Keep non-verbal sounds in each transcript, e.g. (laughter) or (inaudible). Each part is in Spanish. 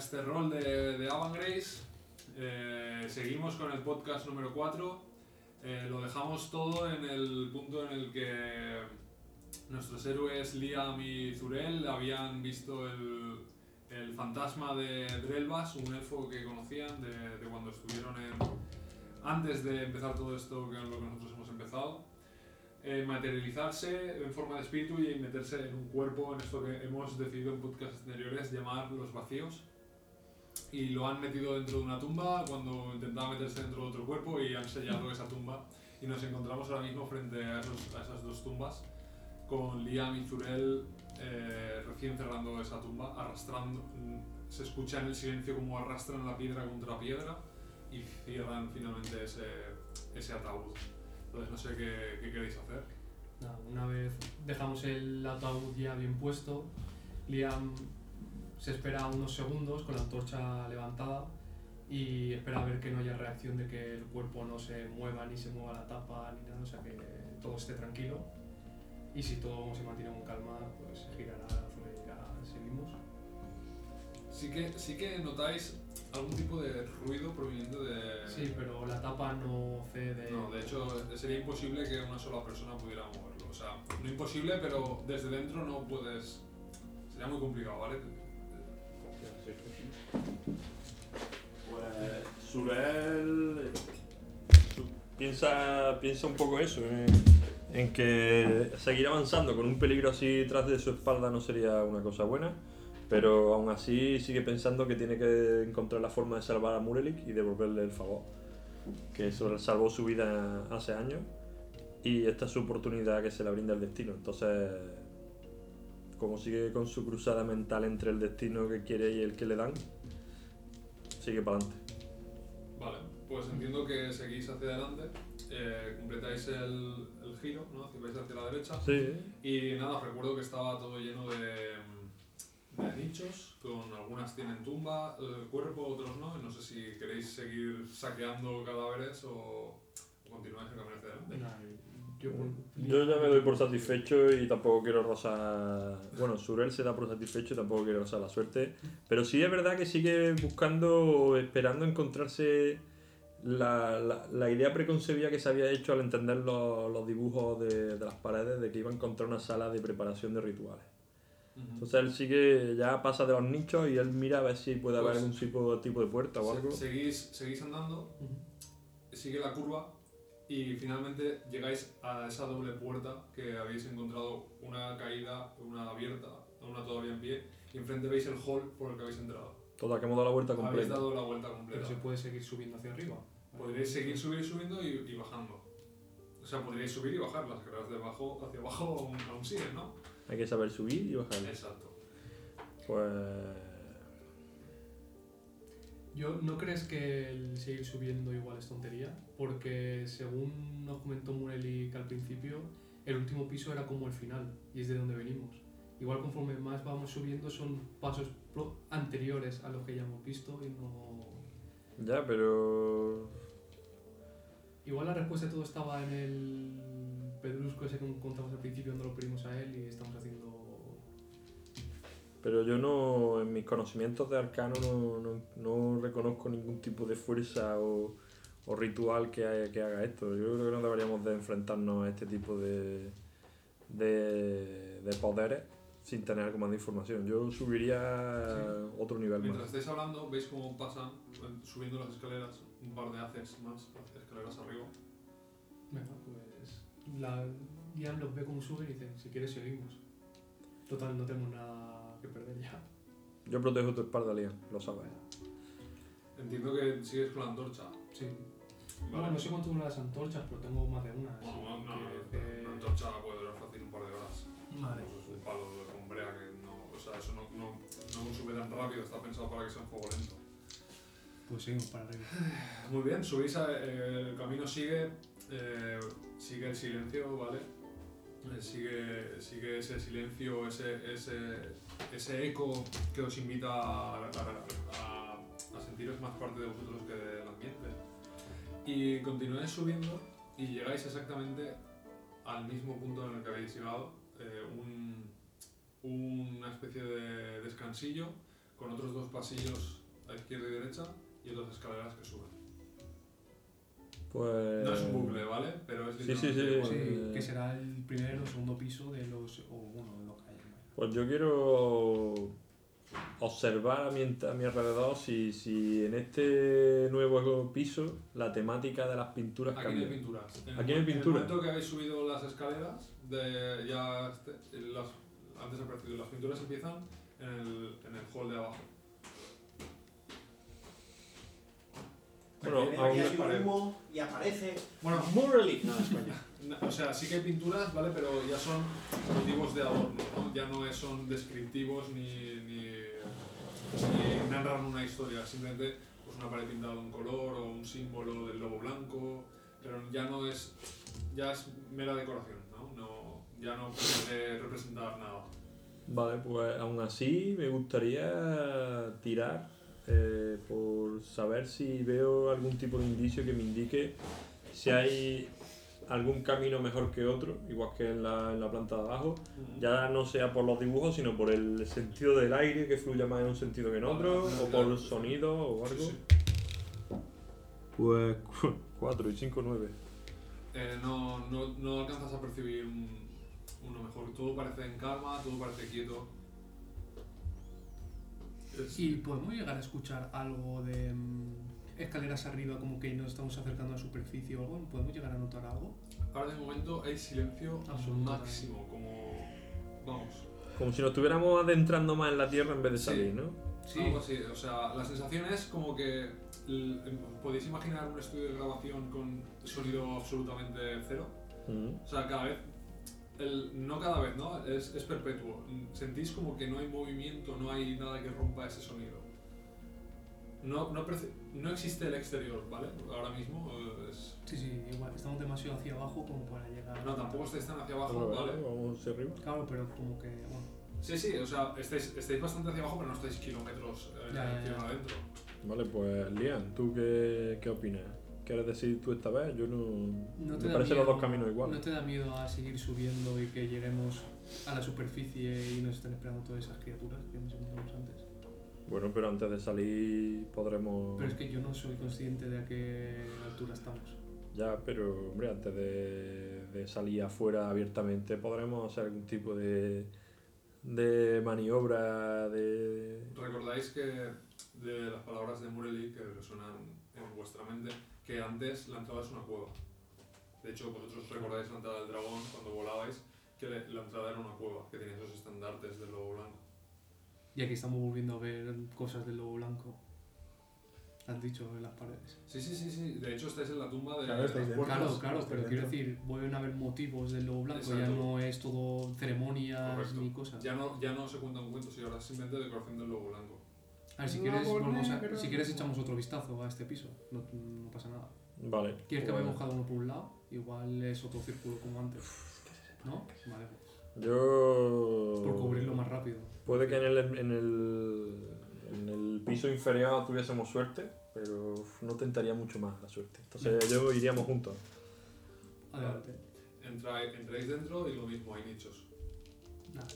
este, rol de, de Grace. Eh, seguimos con el podcast número 4. Eh, lo dejamos todo en el punto en el que nuestros héroes Liam y Zurel habían visto el, el fantasma de Drelvas, un elfo que conocían de, de cuando estuvieron en, antes de empezar todo esto que es lo que nosotros hemos empezado eh, materializarse en forma de espíritu y meterse en un cuerpo, en esto que hemos decidido en podcasts anteriores llamar los vacíos. Y lo han metido dentro de una tumba cuando intentaba meterse dentro de otro cuerpo y han sellado esa tumba. Y nos encontramos ahora mismo frente a, esos- a esas dos tumbas, con Liam y Zurel eh, recién cerrando esa tumba, arrastrando. mm, Se escucha en el silencio como arrastran la piedra contra piedra y cierran finalmente ese, ese ataúd. Entonces no sé qué, qué queréis hacer. Una vez dejamos el ataúd ya bien puesto, Liam se espera unos segundos con la antorcha levantada y espera a ver que no haya reacción de que el cuerpo no se mueva ni se mueva la tapa ni nada, o sea que todo esté tranquilo. Y si todo se mantiene con calma, pues girará, y dirá, seguimos. Sí que, sí que notáis algún tipo de ruido proveniendo de... Sí, pero la tapa no cede. No, de hecho sería imposible que una sola persona pudiera moverlo. O sea, no imposible, pero desde dentro no puedes... Sería muy complicado, ¿vale? Pues Surel su- piensa, piensa un poco eso, en, en que seguir avanzando con un peligro así tras de su espalda no sería una cosa buena, pero aún así sigue pensando que tiene que encontrar la forma de salvar a Murelik y devolverle el favor, que salvó su vida hace años y esta es su oportunidad que se le brinda el destino. Entonces, como sigue con su cruzada mental entre el destino que quiere y el que le dan, sigue para adelante. Vale, pues entiendo que seguís hacia adelante, eh, completáis el, el giro, ¿no? Hacia- Vais hacia la derecha. Sí, Y nada, os recuerdo que estaba todo lleno de, de nichos, con algunas tienen tumba, el cuerpo, otros no. y No sé si queréis seguir saqueando cadáveres o, o continuáis el camino hacia adelante. Nada, yo, yo ya me doy por satisfecho y tampoco quiero rozar. Bueno, Surel se da por satisfecho y tampoco quiero rozar la suerte. Pero sí es verdad que sigue buscando, esperando encontrarse la, la, la idea preconcebida que se había hecho al entender los, los dibujos de, de las paredes de que iba a encontrar una sala de preparación de rituales. Entonces él sigue, ya pasa de los nichos y él mira a ver si puede haber Pues- algún tipo, tipo de puerta o algo. Seguís, seguís andando, sigue la curva y finalmente llegáis a esa doble puerta que habéis encontrado una caída, una abierta, una todavía en pie y enfrente veis el hall por el que habéis entrado. Toda que hemos dado la vuelta Habéis completa. dado la vuelta Pero completa. se puede seguir subiendo hacia arriba. Podríais seguir subir subiendo y, y bajando. O sea, podríais subir y bajar, las escaleras de abajo hacia abajo aún, aún siguen, ¿no? Hay que saber subir y bajar. Exacto. Pues. Yo, ¿No crees que el seguir subiendo igual es tontería? Porque según nos comentó Mureli que al principio, el último piso era como el final y es de donde venimos. Igual conforme más vamos subiendo son pasos anteriores a los que ya hemos visto y no... Ya, pero. Igual la respuesta de todo estaba en el pedrusco ese que encontramos al principio cuando lo pedimos a él y estamos haciendo... Pero yo no. En mis conocimientos de arcano no, no, no reconozco ningún tipo de fuerza o, o ritual que, haya- que haga esto. Yo creo que no deberíamos de enfrentarnos a este tipo de. de, de poderes sin tener algo más de información. Yo subiría a otro nivel Mientras más. estáis hablando, veis cómo pasan eh, subiendo las escaleras, un par de haces más, escaleras arriba. Venga, pues... La, Ian los ve como suben y dice, si quieres seguimos. Total, no tenemos nada que perder ya. Yo protejo tu espalda, Liam, lo sabes. Entiendo que sigues con la antorcha. Sí. Vale. Bueno, no sé cuánto duran las antorchas, pero tengo más de una. No, no, no, que- una antorcha puede durar fácil un par de horas. Vale. Pues es un palo con brea que no. O sea, eso no, no, no sube tan rápido, está pensado para que sea un fuego lento. Pues seguimos para arriba. Muy bien, subís, a- eh, el camino sigue, eh, sigue el silencio, ¿vale? Eh, sigue, sigue ese silencio, ese, ese, ese eco que os invita a, a- a- sentiros más parte de vosotros que del ambiente. Y continuáis subiendo y llegáis exactamente al mismo punto en el que habéis llegado, eh, un, una especie de descansillo con otros dos pasillos a izquierda y derecha y otras escaleras que suben. Pues. No es un bucle, ¿vale? Pero es Sí, sí, literalmente sí, igual. Sí, eh, que será el primer o segundo piso de los. o bueno, de lo que hay. Pues yo quiero observar a mi, ent- a mi alrededor si, si en este nuevo piso la temática de las pinturas Aquí no hay cambia. pinturas. En Aquí hay mo- pintura. En el momento que habéis subido las escaleras, de ya este- las, antes ha aparecido, las pinturas empiezan en el, en el hall de abajo. Bueno, que hay un humo y aparece Bueno, Murali. No, es (laughs) o sea, sí que hay pinturas, ¿vale? Pero ya son motivos de adorno, ¿no? Ya no es- son descriptivos ni, ni, ni narran una historia, simplemente pues una pared pintada de un color o un símbolo del lobo blanco, pero ya no es, ya es mera decoración, ¿no? no ya no puede representar nada. Vale, pues aún así me gustaría tirar eh, por saber si veo algún tipo de indicio que me indique si hay algún camino mejor que otro, igual que en la, en la planta de abajo, ya no sea por los dibujos, sino por el sentido del aire que fluya más en un sentido que en otro, Vale, o claro. por sonido o algo. Sí, sí. Pues (laughs) 4 y 5, 9. Eh, no, no, no alcanzas a percibir un- uno mejor. Todo parece en calma, todo parece quieto. Es- ¿Y podemos llegar a escuchar algo de mm, escaleras arriba, como que nos estamos acercando a la superficie o algo? ¿Podemos llegar a notar algo? Ahora de momento hay silencio Absoluto. máximo, como... Vamos. Como si nos estuviéramos adentrando más en la tierra en vez de Sí. salir, ¿no? Algo así. O sea, la sensación es como que... l- ¿Podéis imaginar un estudio de grabación con sonido absolutamente cero? Mm. O sea, cada vez... el- no cada vez, ¿no? Es, es perpetuo. Sentís como que no hay movimiento, no hay nada que rompa ese sonido. No, no, no existe el exterior, ¿vale? Ahora mismo eh, es... Sí, sí, igual. Estamos demasiado hacia abajo como para llegar. No, tampoco estáis tan hacia abajo, ¿vale? Vamos hacia arriba. Claro, pero como que. Bueno, Sí, sí, o sea, estáis, estáis bastante hacia abajo, pero no estáis kilómetros eh, Ya, ya, ya. tierra adentro. Vale, pues Lian, ¿tú qué, qué opinas? ¿Quieres decir tú esta vez? Yo no... no te me parecen miedo, los dos caminos iguales. ¿No te da miedo a seguir subiendo y que lleguemos a la superficie y nos estén esperando todas esas criaturas que mencionamos antes? Bueno, pero antes de salir podremos... Pero es que yo no soy consciente de a qué altura estamos. Ya, pero hombre, antes de, de salir afuera abiertamente podremos hacer algún tipo de, de maniobra, de... Recordáis que de las palabras de Mureli que resuenan en vuestra mente, que antes la entrada es una cueva. De hecho, vosotros recordáis la entrada del dragón cuando volabais, que la entrada era una cueva, que tenía esos estandartes del lobo blanco. Y aquí estamos volviendo a ver cosas del lobo blanco. Han dicho en las paredes. Sí, sí, sí, sí. De hecho, estáis en la tumba de Claro, estáis dentro. Claro, claro, pero quiero decir, vuelven a haber motivos del lobo blanco, ya Exacto. no es todo ceremonias Correcto. ni cosas. Ya no, ya no se cuentan cuentos y ahora es simplemente decoración del lobo blanco. A ver, si quieres, volvemos a- si quieres echamos otro vistazo a este piso, no, no pasa nada. Vale. ¿Quieres que pues vayamos cada uno por un lado? Igual es otro círculo como antes. ¿No? Vale, Yo... por cubrirlo más rápido. Puede que en el, en el, en el piso inferior tuviésemos suerte, pero no tentaría mucho más la suerte. Entonces yo iríamos juntos. Adelante. Entráis, entráis dentro y lo mismo, hay nichos.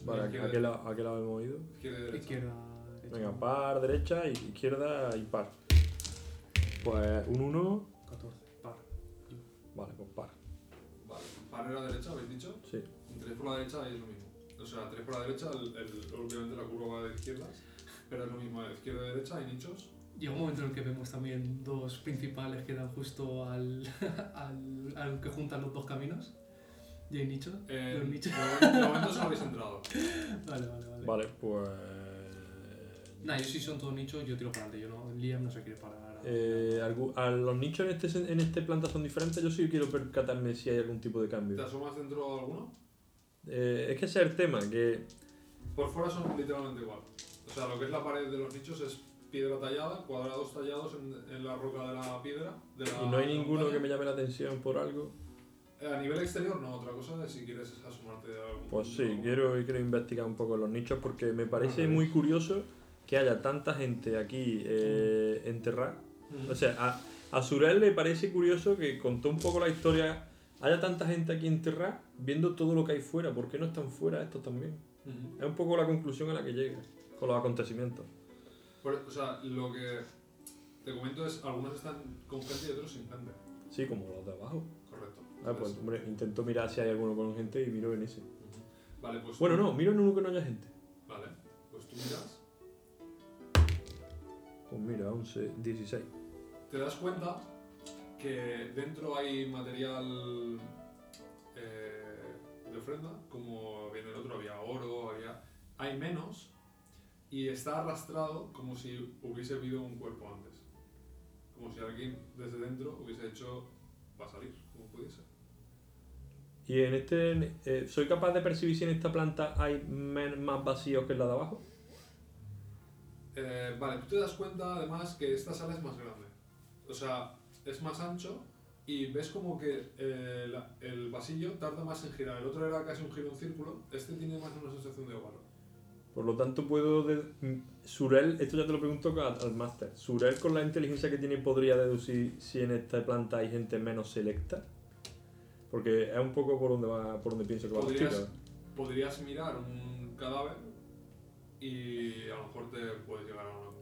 Vale, ¿a, Izquierda. qué lado, ¿a qué lado hemos ido? Izquierda y derecha. Izquierda, derecha. Venga, par, derecha, y izquierda y par. Pues un 1, 14, par. vale, pues par. Vale. Par era derecha, ¿habéis dicho? Sí. Entréis por la derecha y es lo mismo. O sea, entréis por la derecha, el, el- obviamente la curva va de izquierdas, pero es lo mismo, de izquierda y derecha hay nichos. Llega un momento en el que vemos también dos principales que dan justo al, (laughs) al, al que juntan los dos caminos. Y hay nichos. Eh, Los nichos. de momento- solo habéis entrado. (laughs) Vale, vale, vale. Vale, pues... Nah, yo si son todos nichos, yo tiro para adelante. Yo no, Liam no se quiere parar. Eh, a los nichos en este, en este planta son diferentes. Yo sí quiero percatarme si hay algún tipo de ¿Te cambio. asomas dentro de alguno? Eh, es que ese es el tema, que Por fuera son literalmente igual. O sea, lo que es la pared de los nichos es piedra tallada, cuadrados tallados en, en la roca de la piedra. De la, y no hay ninguno que me llame la atención por algo. Eh, A nivel exterior, no. Otra cosa es si quieres asomarte de algún Pues sí, punto. quiero, quiero investigar un poco los nichos porque me parece muy curioso que haya tanta gente aquí eh, enterrada. O sea, a, a Surel le parece curioso que contó un poco la historia haya tanta gente aquí enterrada, viendo todo lo que hay fuera, ¿por qué no están fuera estos también? Ujú. Es un poco la conclusión a la que llega con los acontecimientos. O sea, lo que te comento es, algunos están con gente y otros sin gente. Sí, como los de abajo. Correcto. Ah, pues hombre, intento mirar si hay alguno con gente y miro en ese. Vale, pues... Bueno, tú- no, miro en uno que no haya gente. Vale, pues tú miras, Pues mira, 11, 16. te das cuenta que dentro hay material eh, de ofrenda, como bien el otro, había oro, había... Hay menos y está arrastrado como si hubiese habido un cuerpo antes. Como si alguien desde dentro hubiese hecho... va a salir, como pudiese. Y en este, eh, ¿soy capaz de percibir si en esta planta hay men- más vacíos que en la de abajo? Eh, vale, tú te das cuenta además que esta sala es más grande. O sea, es más ancho y ves como que eh, la- el pasillo tarda más en girar. El otro era casi un giro en círculo, este tiene más una sensación de ovalón. Por lo tanto, puedo. de- mm, Surel, esto ya te lo pregunto al, al máster. ¿Surel con la inteligencia que tiene podría deducir si en esta planta hay gente menos selecta? Porque es un poco por donde va, por donde pienso que va la Podrías, chica. podrías mirar un cadáver y a lo mejor te puedes llegar a una-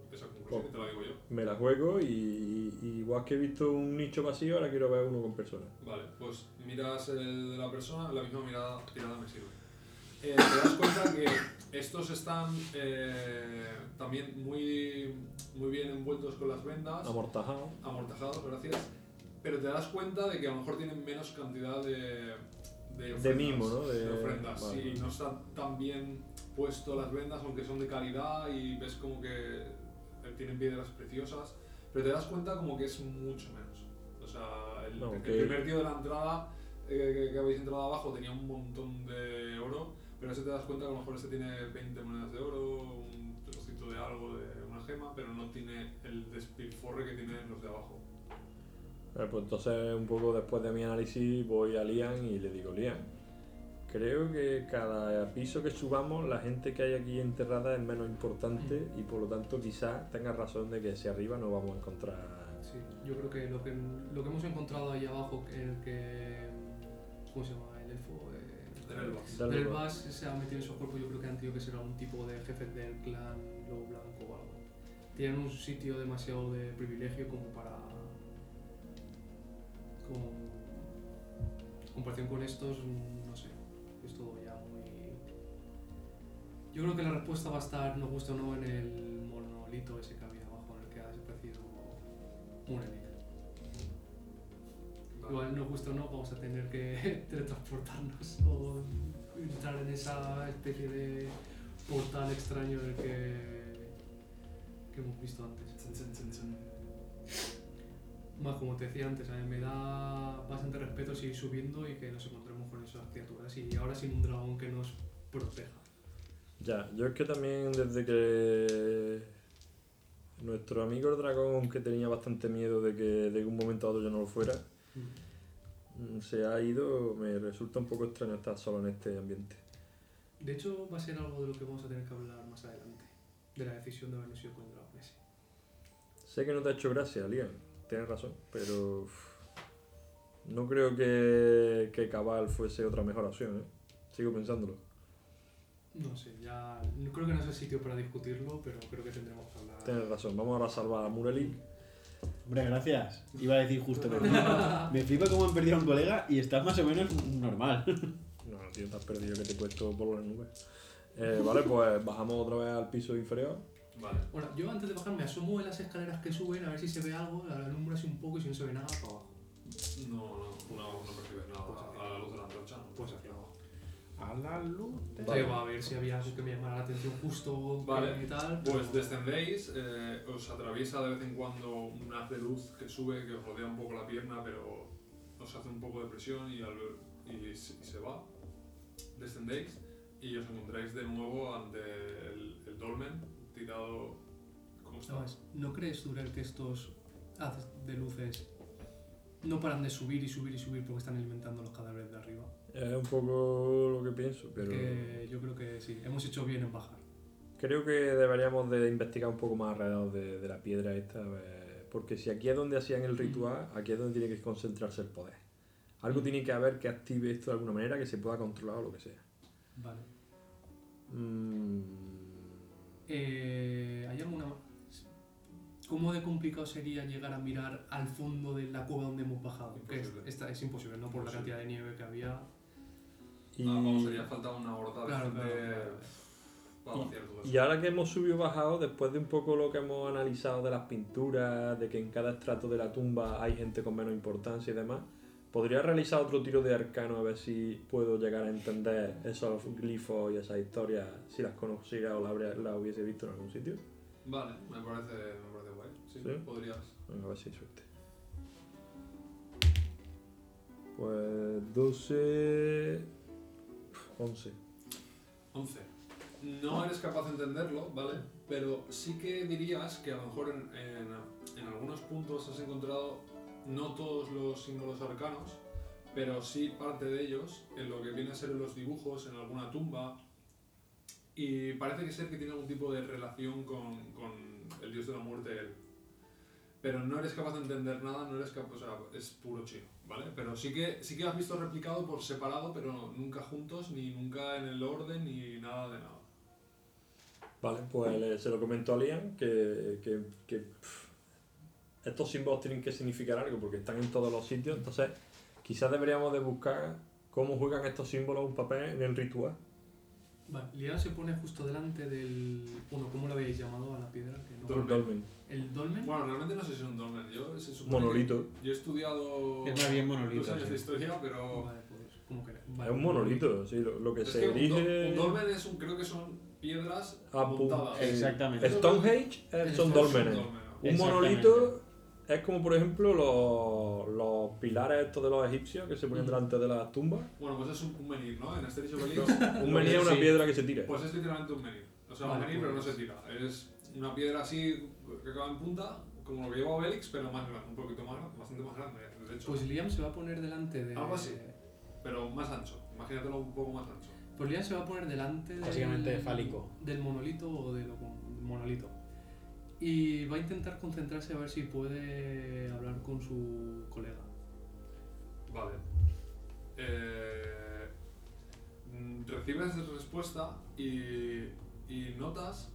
y te la digo yo. Me la juego y, y igual que he visto un nicho vacío, ahora quiero ver uno con personas. Vale, pues miras el de la persona, la misma mirada tirada me sirve. Eh, te das cuenta que estos están eh, también muy, muy bien envueltos con las vendas, Amortajado. amortajados, gracias, pero te das cuenta de que a lo mejor tienen menos cantidad de, de, De mimo, ¿no? De, De- ofrendas, vale. sí, no están tan bien puesto las vendas, aunque son de calidad y ves como que tienen piedras preciosas, pero te das cuenta como que es mucho menos. O sea, el, primer tío de la entrada eh, que, que habéis entrado abajo tenía un montón de oro, pero ese te das cuenta que a lo mejor ese tiene 20 monedas de oro, un trocito de algo de una gema, pero no tiene el despilforre que tienen los de abajo. Eh, pues entonces, un poco después de mi análisis, voy a Lian y le digo: Lian, creo que cada piso que subamos, la gente que hay aquí enterrada es menos importante y por lo tanto, quizás tenga razón de que hacia arriba no vamos a encontrar. Sí, yo creo que lo que, lo que hemos encontrado ahí abajo, el que. ¿Cómo se llama? El elfo. Eh, Del. Elbas se ha metido en su cuerpo, yo creo que han tenido que ser algún tipo de jefe del clan Lobo Blanco o algo. Tienen un sitio demasiado de privilegio como para. En comparación con estos, no sé. Es todo ya muy. Yo creo que la respuesta va a estar, nos guste o no, en el monolito ese que había abajo, en el que ha desaparecido Murenik. Vale. Igual nos gusta o no, vamos a tener que (laughs) teletransportarnos o entrar en esa especie de portal extraño del que, que hemos visto antes. Más como te decía antes, a mí me da bastante respeto seguir subiendo y que nos encontremos esas criaturas y ahora sin un dragón que nos proteja. Ya, yo es que también desde que nuestro amigo el dragón, que tenía bastante miedo de que de un momento a otro yo no lo fuera, mm, se ha ido, me resulta un poco extraño estar solo en este ambiente. De hecho, va a ser algo de lo que vamos a tener que hablar más adelante, de la decisión de habernos ido con el dragón ese. Sé que no te ha hecho gracia, Liam, tienes razón, pero no creo que, que Cabal fuese otra mejor opción, ¿eh? Sigo pensándolo. No sé, ya no creo que no es el sitio para discutirlo, pero creo que tendremos que hablar. Tienes razón, vamos ahora a salvar a Murelik. Hombre, gracias. Iba a decir justo mismo. Me flipa cómo han perdido a un colega y estás más o menos normal. No, tío, te has perdido que te he puesto por las nubes. Eh, vale, pues bajamos otra vez al piso inferior. Vale. Bueno, yo antes de bajar me asomo en las escaleras que suben a ver si se ve algo, la alumbro así un poco y si no se ve nada, para abajo. No, no, no, no percibes nada Pues hacia a la luz de la antorcha. ¿no? Pues hacia abajo. A la luz. de- Vale. A ver si había algo que me llamara la atención justo Vale, y tal. Pues pero- descendéis, eh, os atraviesa de vez en cuando un haz de luz que sube, que os rodea un poco la pierna, pero os hace un poco de presión y, al- y se y se va. Descendéis y os encontráis de nuevo ante el, el dolmen tirado. ¿Cómo está? ¿Sabes? ¿No crees, Durel, que estos haces de luces no paran de subir y subir y subir porque están alimentando los cadáveres de arriba? Es un poco lo que pienso, pero Que yo creo que sí, hemos hecho bien en bajar. creo que deberíamos de investigar un poco más alrededor de, de la piedra esta, ver, porque si aquí es donde hacían el ritual, aquí es donde tiene que concentrarse el poder. Algo tiene que haber que active esto de alguna manera, que se pueda controlar o lo que sea. Vale. Mm, Eh, ¿Hay alguna más? ¿Cómo de complicado sería llegar a mirar al fondo de la cueva donde hemos bajado? Que es, Imposible. esta es imposible, ¿no? Por la Imposible. cantidad de nieve que había. y, Ah, vamos, haría falta una horda de Claro, gente claro, claro. para vaciar todo eso. y ahora que hemos subido y bajado, después de un poco lo que hemos analizado de las pinturas, de que en cada estrato de la tumba hay gente con menos importancia y demás, ¿podría realizar otro tiro de arcano a ver si puedo llegar a entender esos glifos y esas historias, si las conociera o las las hubiese visto en algún sitio? Vale, me parece. Sí, ¿Sí? podrías. Venga, a ver si hay suerte. Pues 12... 11. 11. No eres capaz de entenderlo, ¿vale? Pero sí que dirías que a lo mejor en, en- en algunos puntos has encontrado no todos los símbolos arcanos, pero sí parte de ellos en lo que viene a ser en los dibujos, en alguna tumba. Y parece que ser que tiene algún tipo de relación con, con el dios de la muerte, él. Pero no eres capaz de entender nada, no eres capaz, o sea, es puro chino, ¿vale? Pero sí que, sí que has visto replicado por separado, pero nunca juntos, ni nunca en el orden, ni nada de nada. Vale, pues se lo comento a Liam que, que, que, estos símbolos tienen que significar algo porque están en todos los sitios, entonces quizás deberíamos de buscar cómo juegan estos símbolos un papel en el ritual. Vale, Lian se pone justo delante del. Bueno, ¿cómo lo habéis llamado a la piedra? Que no- Dolmen. Dolmen. ¿El dolmen? Bueno, realmente no sé si es un dolmen. Yo, se supone Monolito. que- Yo he estudiado Es más bien monolito, dos años sí. de historia, pero... Vale, pues como queráis. Es un monolito, sí, lo, lo que Es se que un, do- erige... un dolmen es un, creo que son piedras Ah, pum, montadas. eh, Exactamente. Stonehenge eh, Es son un dólmenes. dolmen, ¿no? Un monolito es como, por ejemplo, los, los pilares estos de los egipcios que se ponían Mm. delante de las tumbas. Bueno, pues es un, un menhir, ¿no? En y Obelix, Un menhir es una sí. piedra que se tira. pues es literalmente un menhir. O sea, un Vale, menhir, pero no pues- se tira. Es una piedra así que acaba en punta, como lo que lleva Obelix, pero más grande, un poquito más grande, bastante más grande, de hecho. Pues Liam se va a poner delante de. Algo así. pero más ancho. Imagínatelo un poco más ancho. Pues Liam se va a poner delante del, Básicamente fálico. del monolito o de lo del monolito. Y va a intentar concentrarse a ver si puede hablar con su colega. Vale. Eh, recibes respuesta y, y notas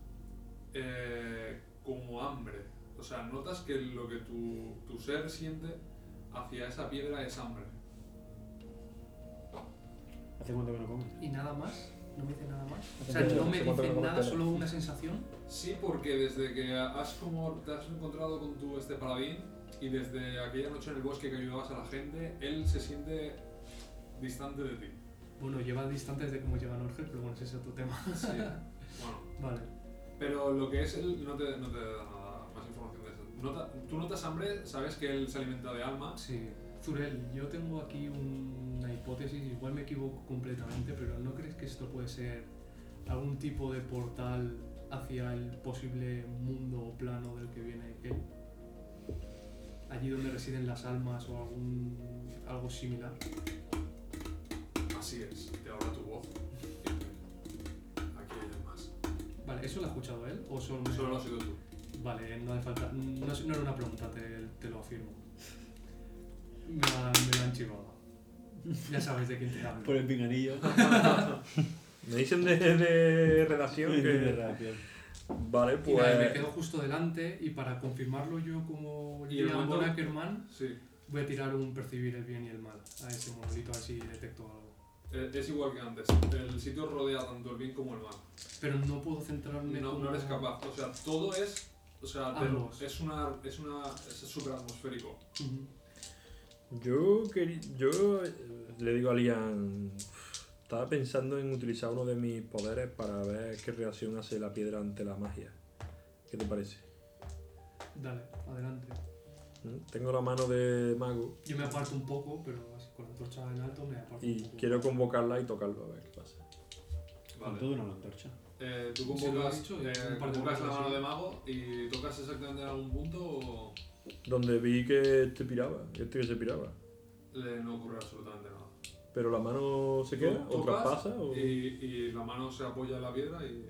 eh, como hambre. O sea, notas que lo que tu, tu ser siente hacia esa piedra es hambre. ¿Hace cuánto que no comes? ¿Y nada más? ¿No me dice nada más? O sea, no me hace cuánto dice que no nada, solo una sensación. Sí, porque desde que has como te has encontrado con tu este paladín y desde aquella noche en el bosque que ayudabas a la gente, él se siente distante de ti. Bueno, lleva distantes de cómo llega Norgel, pero bueno, ese es otro tema. Sí. (laughs) bueno, Vale. Pero lo que es él no te, no te da nada más información de eso. Nota- tú notas hambre, sabes que él se alimenta de alma. Sí. Yo tengo aquí un- una hipótesis, igual me equivoco completamente, pero ¿no crees que esto puede ser algún tipo de portal hacia el posible mundo o plano del que viene él? Allí donde residen las almas o algún algo similar. Así es, te habla tu voz. Aquí hay más. Vale, ¿eso lo ha escuchado él o solo Solo lo has sido tú. Vale, no hace falta. No, era una pregunta, te, te lo afirmo. Me la, me la han chivado. Ya sabes de quién te hablo. Por el pinganillo. (laughs) Me dicen de, de redacción De que... reacción. Vale, Y nada, me pues... quedo justo delante y para confirmarlo yo como Y el Von Ackerman Sí, voy a tirar un percibir el bien y el mal a ese monolito a ver si detecto algo. eh, es igual que antes. El sitio rodea tanto el bien como el mal. Pero no puedo centrarme No, como... no eres capaz. O sea, todo es. O sea, te- es una. Es una. Es súper atmosférico. Ujú. Yo, queri- yo eh, le digo a Liam, estaba pensando en utilizar uno de mis poderes para ver qué reacción hace la piedra ante la magia. ¿Qué te parece? Dale, adelante. ¿Mm? Tengo la mano de mago Yo me aparto un poco, pero así con la antorcha en alto me aparto un y poco. quiero convocarla y tocarlo a ver qué pasa. Con Vale. todo una antorcha. Eh, tú Sí, lo he convocas, dicho, eh, convocas la mano de mago y tocas exactamente en algún punto o Donde vi que este piraba, este que se piraba. le no ocurre absolutamente nada. Pero la mano se queda, o traspasa, o... Y, y la mano se apoya en la piedra y.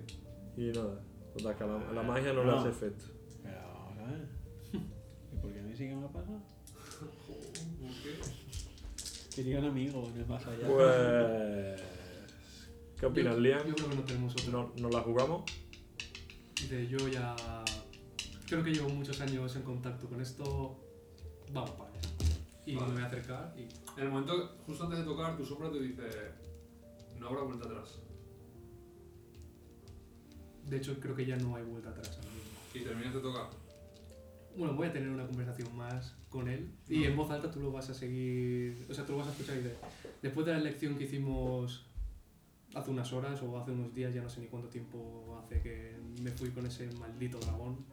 y nada. Total, que a la, a la magia no le No. hace efecto. Pero vamos a ver. ¿Y por qué a mí sí que me pasa? ¿Por (laughs) qué? Sería un amigo en el más allá. Pues. ¿Qué opinas, Liam? Yo creo que no tenemos otro. ¿No, ¿No la jugamos? Dice, yo ya. Creo que llevo muchos años en contacto con esto. Vamos para allá. Y Vale. me voy a acercar y. En el momento, justo antes de tocar, tu sombra te dice: No habrá vuelta atrás. De hecho, creo que ya no hay vuelta atrás ahora mismo. Y terminas de tocar. Bueno, voy a tener una conversación más con él y en voz alta tú lo vas a seguir, o sea, tú lo vas a escuchar y dice, después de la elección que hicimos hace unas horas o hace unos días, ya no sé ni cuánto tiempo hace que me fui con ese maldito dragón,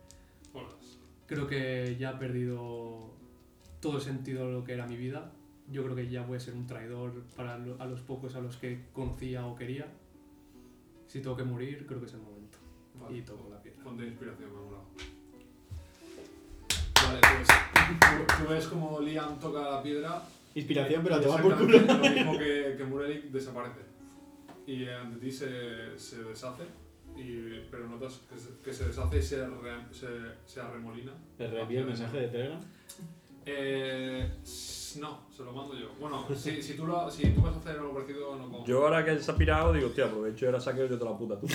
Creo que ya he perdido todo el sentido de lo que era mi vida. Yo creo que ya voy a ser un traidor para lo- a los pocos a los que conocía o quería. Si tengo que morir, creo que es el momento. Vale. Y toco la piedra. Fonte de inspiración, me ha molado. Vale, pues tú, tú ves como Liam toca la piedra. Inspiración, pero te va por culo. Lo mismo que, que Murelik desaparece. Y ante ti se, se deshace, y, pero notas que se, que se deshace y se, re- se, se arremolina. ¿Le reenvío el mensaje de Telegram? Eh, no, se lo mando yo. Bueno, si, si, tú, lo, si tú vas a hacer algo parecido, no como. Yo ahora que él se ha pirado, digo, hostia, aprovecho y ahora saqueo yo toda la puta. Tú. (laughs)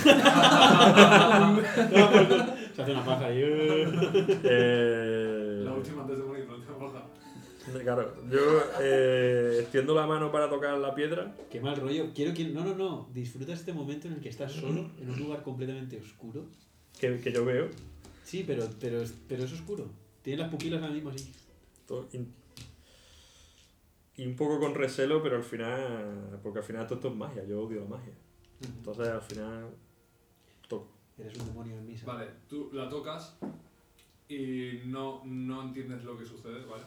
Se hace una paja ahí. Eh, La última antes de morir, la última baja. (laughs) Claro, yo eh, extiendo la mano para tocar la piedra. Qué mal rollo. Quiero que. No, no, no. Disfruta este momento en el que estás solo, en un lugar completamente oscuro. Que, que yo veo. Sí, pero, pero, es- pero es oscuro. Tiene las pupilas ahora mismo así. y un poco con recelo, pero al final. Porque al final todo esto es magia, yo odio la magia. Entonces al final. Toco. Eres un demonio en misa. Vale, tú la tocas y no, no entiendes lo que sucede, ¿vale?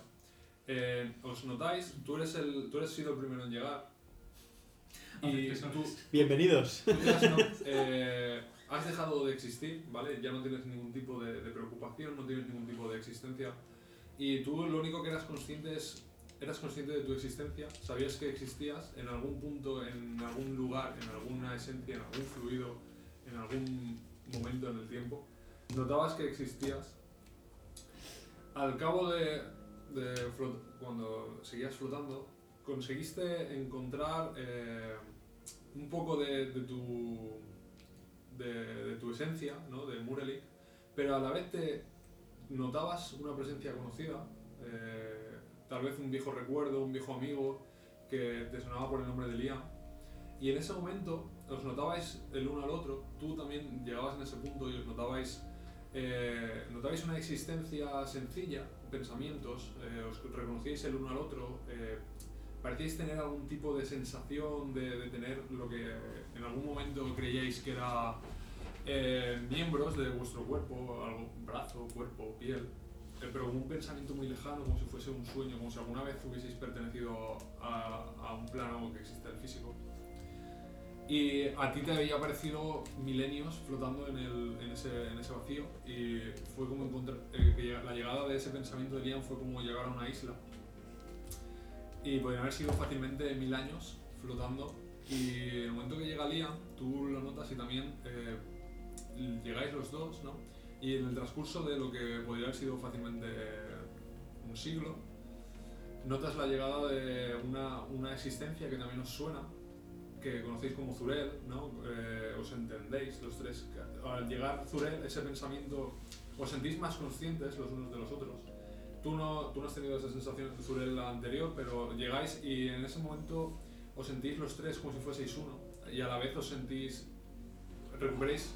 Eh, os notáis, tú eres el, tú eres sido el primero en llegar y tú, horas. Bienvenidos. tú ya has, no- eh, has dejado de existir, ¿vale? Ya no tienes ningún tipo de, de preocupación, no tienes ningún tipo de existencia y tú lo único que eras consciente es, eras consciente de tu existencia, sabías que existías en algún punto, en algún lugar, en alguna esencia, en algún fluido, en algún momento en el tiempo, notabas que existías. Al cabo de, de cuando seguías flotando, conseguiste encontrar eh, un poco de, de tu de, de tu esencia, ¿no? de Murelik, pero a la vez te notabas una presencia conocida, eh, tal vez un viejo recuerdo, un viejo amigo que te sonaba por el nombre de Liam. Y en ese momento os notabais el uno al otro, tú también llegabas en ese punto y os notabais, eh, notabais una existencia sencilla, pensamientos, eh, os reconocíais el uno al otro, eh, parecíais tener algún tipo de sensación de, tener lo que en algún momento creíais que era eh, miembros de vuestro cuerpo, algo, brazo, cuerpo, piel, eh, pero como un pensamiento muy lejano, como si fuese un sueño, como si alguna vez hubieseis pertenecido a, a un plano que existe el físico. Y a ti te había parecido milenios flotando en, ese, vacío y fue como encontrar, eh, la llegada de ese pensamiento de Liam fue como llegar a una isla. Y podrían haber sido fácilmente mil años flotando y en el momento que llega Liam, tú lo notas y también eh, llegáis los dos, ¿no? Y en el transcurso de lo que podría haber sido fácilmente un siglo, notas la llegada de una, una existencia que también os suena, que conocéis como Zurel, ¿no? Eh, os entendéis los tres. Al llegar Zurel, ese pensamiento, os sentís más conscientes los unos de los otros. Tú no, tú no has tenido esa sensación de Zurel la anterior, pero llegáis y en ese momento os sentís los tres como si fueseis uno. Y a la vez os sentís, recuperéis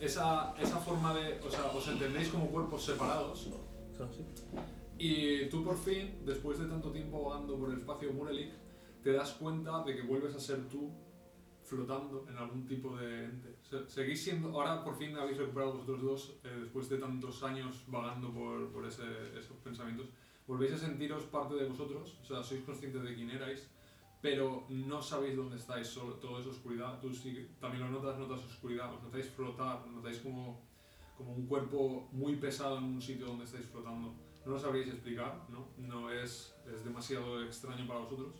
esa, esa forma de, o sea, os entendéis como cuerpos separados. Y tú por fin, después de tanto tiempo vagando por el espacio Murelik, te das cuenta de que vuelves a ser tú flotando en algún tipo de ente. Se- Seguís siendo, ahora por fin habéis recuperado vosotros dos, eh, después de tantos años vagando por, por esos pensamientos, volvéis a sentiros parte de vosotros, o sea, sois conscientes de quién erais, pero no sabéis dónde estáis, solo, todo es oscuridad, tú sí también lo notas, notas oscuridad, os notáis flotar, notáis como, como un cuerpo muy pesado en un sitio donde estáis flotando. No lo sabréis explicar, ¿no? No es, es demasiado extraño para vosotros.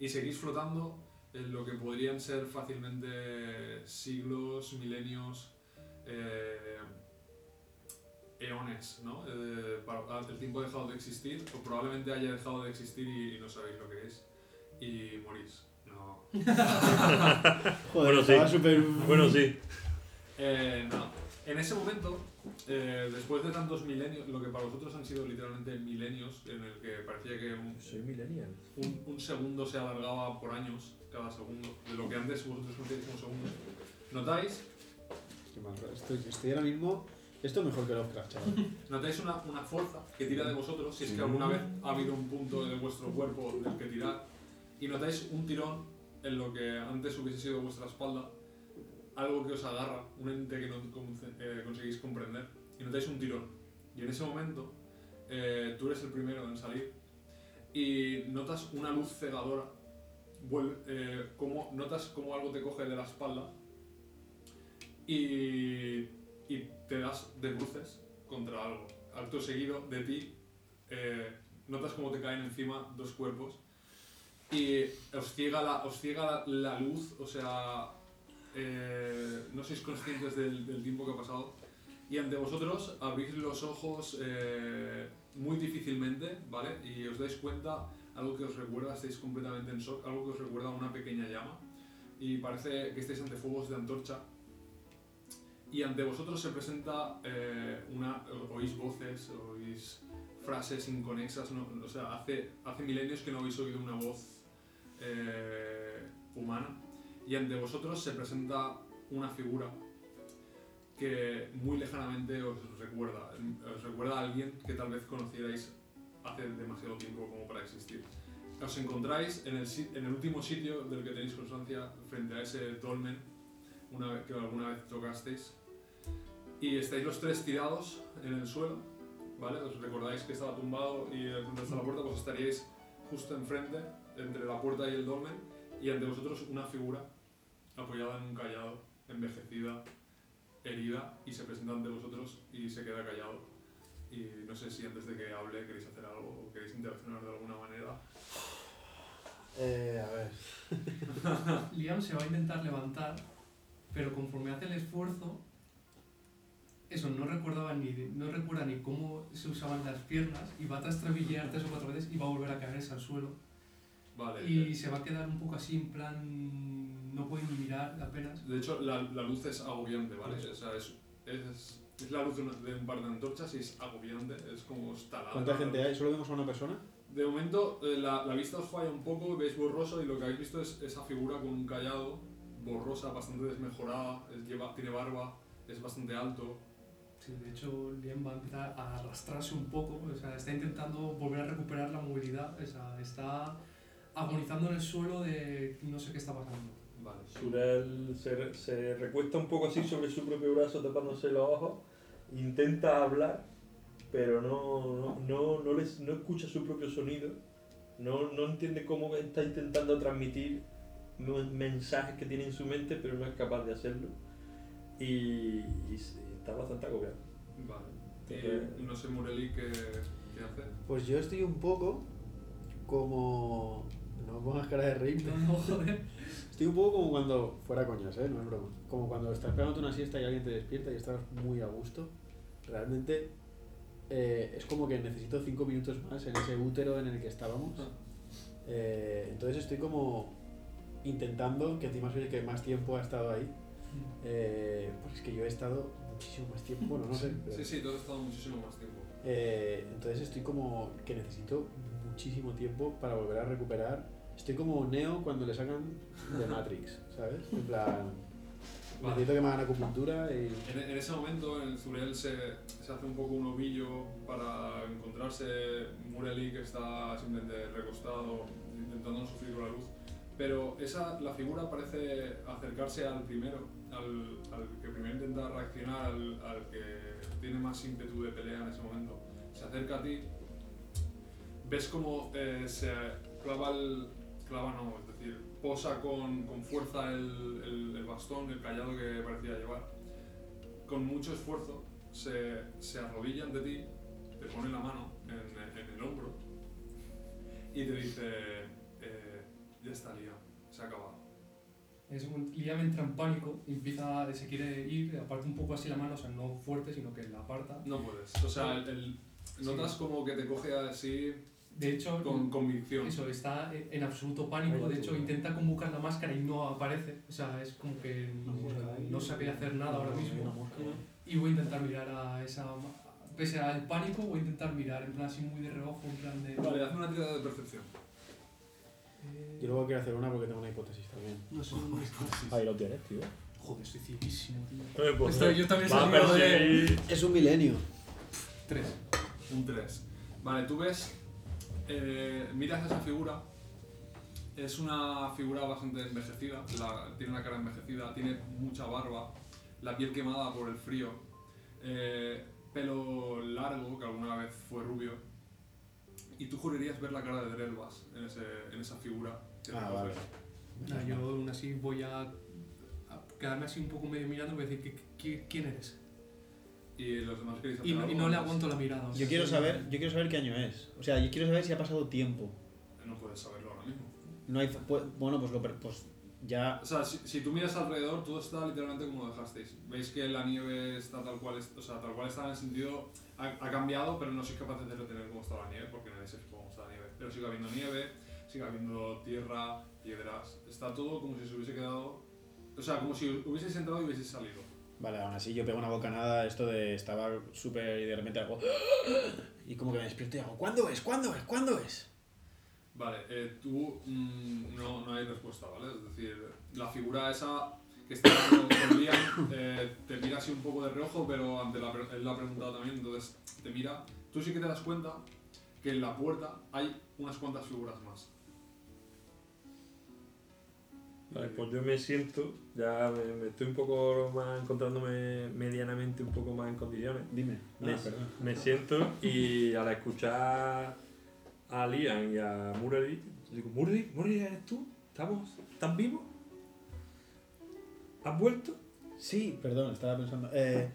Y seguís flotando en lo que podrían ser fácilmente siglos, milenios, eh, eones, ¿no? Eh, para- el tiempo ha dejado de existir, o probablemente haya dejado de existir y, y no sabéis lo que es. y morís. No. (laughs) (laughs) Joder, Bueno, sí. Bueno, sí. Eh, no. En ese momento, eh, después de tantos milenios, lo que para vosotros han sido literalmente milenios, en el que parecía que un, Soy millennial. un, un segundo se alargaba por años, cada segundo, de lo que antes vosotros conocíais como segundo, notáis, Qué mal. Estoy, estoy ahora mismo... Esto mejor que Lovecraft, chaval. (laughs) notáis una, una fuerza que tira de vosotros, si es que alguna vez ha habido un punto de vuestro cuerpo del que tirar, y notáis un tirón en lo que antes hubiese sido vuestra espalda, algo que os agarra, un ente que no eh, conseguís comprender, y notáis un tirón. Y en ese momento, eh, tú eres el primero en salir, y notas una luz cegadora, eh, como, notas como algo te coge de la espalda, y, te das de bruces contra algo. Acto seguido de ti, notas como te caen encima dos cuerpos y os ciega la, os ciega la luz, o sea, eh, no sois conscientes del, tiempo que ha pasado. Y ante vosotros abrís los ojos eh, muy difícilmente, ¿vale? Y os dais cuenta, algo que os recuerda, estáis completamente en shock, algo que os recuerda a una pequeña llama. Y parece que estáis ante fuegos de antorcha. Y ante vosotros se presenta eh, una oís voces oís frases inconexas no- o sea hace hace milenios que no habéis oído una voz humana y ante vosotros se presenta una figura que muy lejanamente os recuerda os recuerda a alguien que tal vez conocierais hace demasiado tiempo como para existir os encontráis en el, en el último sitio del que tenéis constancia frente a ese dolmen una vez que alguna vez tocasteis y estáis los tres tirados en el suelo, ¿vale? Os recordáis que estaba tumbado y donde está la puerta, pues estaríais justo enfrente, entre la puerta y el dolmen, y ante vosotros una figura apoyada en un callado, envejecida, herida, y se presenta ante vosotros y se queda callado. Y no sé si antes de que hable queréis hacer algo o queréis interaccionar de alguna manera. Eh, a ver... (laughs) (laughs) Liam se va a intentar levantar, pero conforme hace el esfuerzo, eso no recordaba ni no recuerda ni cómo se usaban las piernas y va a trastrabillar tres o cuatro veces y va a volver a caerse al suelo Vale. y se va a quedar un poco así en plan no puede ni mirar apenas De hecho, la, la luz es agobiante, ¿vale? O sea, es, es, es la luz de, una- de un par de antorchas y es agobiante, es como estalada. ¿Cuánta gente hay? ¿Solo vemos a una persona? De momento, eh, la, la vista os falla un poco, veis borroso y lo que habéis visto es esa figura con un callado, borrosa, bastante desmejorada, es- lleva, tiene barba, es bastante alto. Sí, de hecho Liam va a empezar a arrastrarse un poco o sea está intentando volver a recuperar la movilidad o sea, está agonizando en el suelo de no sé qué está pasando Vale. Surel se, se recuesta un poco así sobre su propio brazo tapándose los ojos, intenta hablar, pero no, no, no, no, les, no escucha su propio sonido, no, no entiende cómo está intentando transmitir men- mensajes que tiene en su mente, pero no es capaz de hacerlo. Y, está bastante agobiado. Vale. Entonces- Y no sé, Mureli, ¿qué, qué hace? Pues yo estoy un poco como... No me pongas cara de reír. no, joder Estoy un poco como cuando... Fuera coñas, ¿eh? No es broma. Como cuando estás pegándote una siesta y alguien te despierta y estás muy a gusto. Realmente eh, es como que necesito cinco minutos más en ese útero en el que estábamos. Eh, entonces estoy como intentando, que encima soy el que más tiempo ha estado ahí. Eh, pues es que yo he estado muchísimo más tiempo. Bueno, no sé. pero- Sí, sí, tú has estado muchísimo más tiempo. Entonces estoy como que necesito muchísimo tiempo para volver a recuperar. Estoy como Neo cuando le sacan de Matrix, (laughs) ¿sabes? En plan, Vale. necesito que me hagan acupuntura y... En, en ese momento, el Zurel se, se hace un poco un ovillo para encontrarse Mureli, que está simplemente recostado, intentando no sufrir con la luz. Pero esa, la figura parece acercarse al primero, al, al que primero intenta reaccionar, al, al que tiene más ímpetu de pelea en ese momento. Se acerca a ti, ves como eh, se clava el. Clava no, es decir, posa con, con fuerza el, el- el bastón, el callado que parecía llevar con mucho esfuerzo se, se arrodilla ante ti, te pone la mano en, en el hombro y te dice, eh, ya está, Liam, se ha acabado. Ese momento Liam entra en pánico empieza, se quiere ir, aparte un poco así la mano, o sea, no fuerte, sino que la aparta. No puedes. O sea, el, notas como que te coge así De hecho, con convicción. eso, está en absoluto pánico. De hecho, intenta convocar la máscara y no aparece. O sea, es como que no sabe hacer nada ahora mismo. Y voy a intentar mirar a esa. Pese al pánico, voy a intentar mirar en plan así muy de reojo, en plan de. Vale, haz una tirada de percepción. Eh, Yo luego quiero hacer una porque tengo una hipótesis también. No sé dónde está. Ahí lo tienes, tío. Joder, estoy cieguísimo, tío. Eh, pues, Estoy- yo también pero de- (laughs) Es un milenio. Tres. Un 3. Vale, tú ves, eh, miras esa figura. Es una figura bastante envejecida, la- tiene una cara envejecida, tiene mucha barba, la piel quemada por el frío, eh, pelo largo, que alguna vez fue rubio. Y tú jurarías ver la cara de Drelvas en, ese, en esa figura. que Ah, te vale. Nada, yo aún así voy a, a quedarme así un poco medio mirando y voy a decir, ¿qué- qué- ¿quién eres? Y los demás queréis Y hacer no, y algo no le aguanto la mirada. o sea, Yo quiero sí. saber, yo quiero saber qué año es. O sea, yo quiero saber si ha pasado tiempo. No puedes saberlo ahora mismo. No hay, pu- bueno, pues, lo, pues ya. O sea, si, si tú miras alrededor, todo está literalmente como lo dejasteis. Veis que la nieve está tal cual, es- o sea, tal cual está en el sentido, ha, ha cambiado, pero no sois capaces de retener cómo está la nieve, porque nadie se fija cómo está la nieve. Pero sigue habiendo nieve, sigue habiendo tierra, piedras, está todo como si se hubiese quedado, o sea, como si hubieseis entrado y hubieseis salido. Vale, aún así yo pego una bocanada, esto de estaba súper y de repente hago. (gasps) Y como que me despierto y hago, ¿cuándo es? ¿Cuándo es? ¿Cuándo es? Vale, eh, tú mm, no, no hay respuesta, ¿vale? Es decir, la figura esa que está con Liam eh, te mira así un poco de reojo, pero ante la, él la ha preguntado también, entonces te mira. Tú sí que te das cuenta que en la puerta hay unas cuantas figuras más. Vale, pues yo me siento, ya me, me estoy un poco más encontrándome medianamente un poco más en condiciones. Dime. Me, Ah, me siento y al escuchar a Liam y a Murray, digo, Murray, Murray, ¿eres tú? ¿Estamos? ¿Estás vivo? ¿Has vuelto? Sí, perdón, estaba pensando. Eh,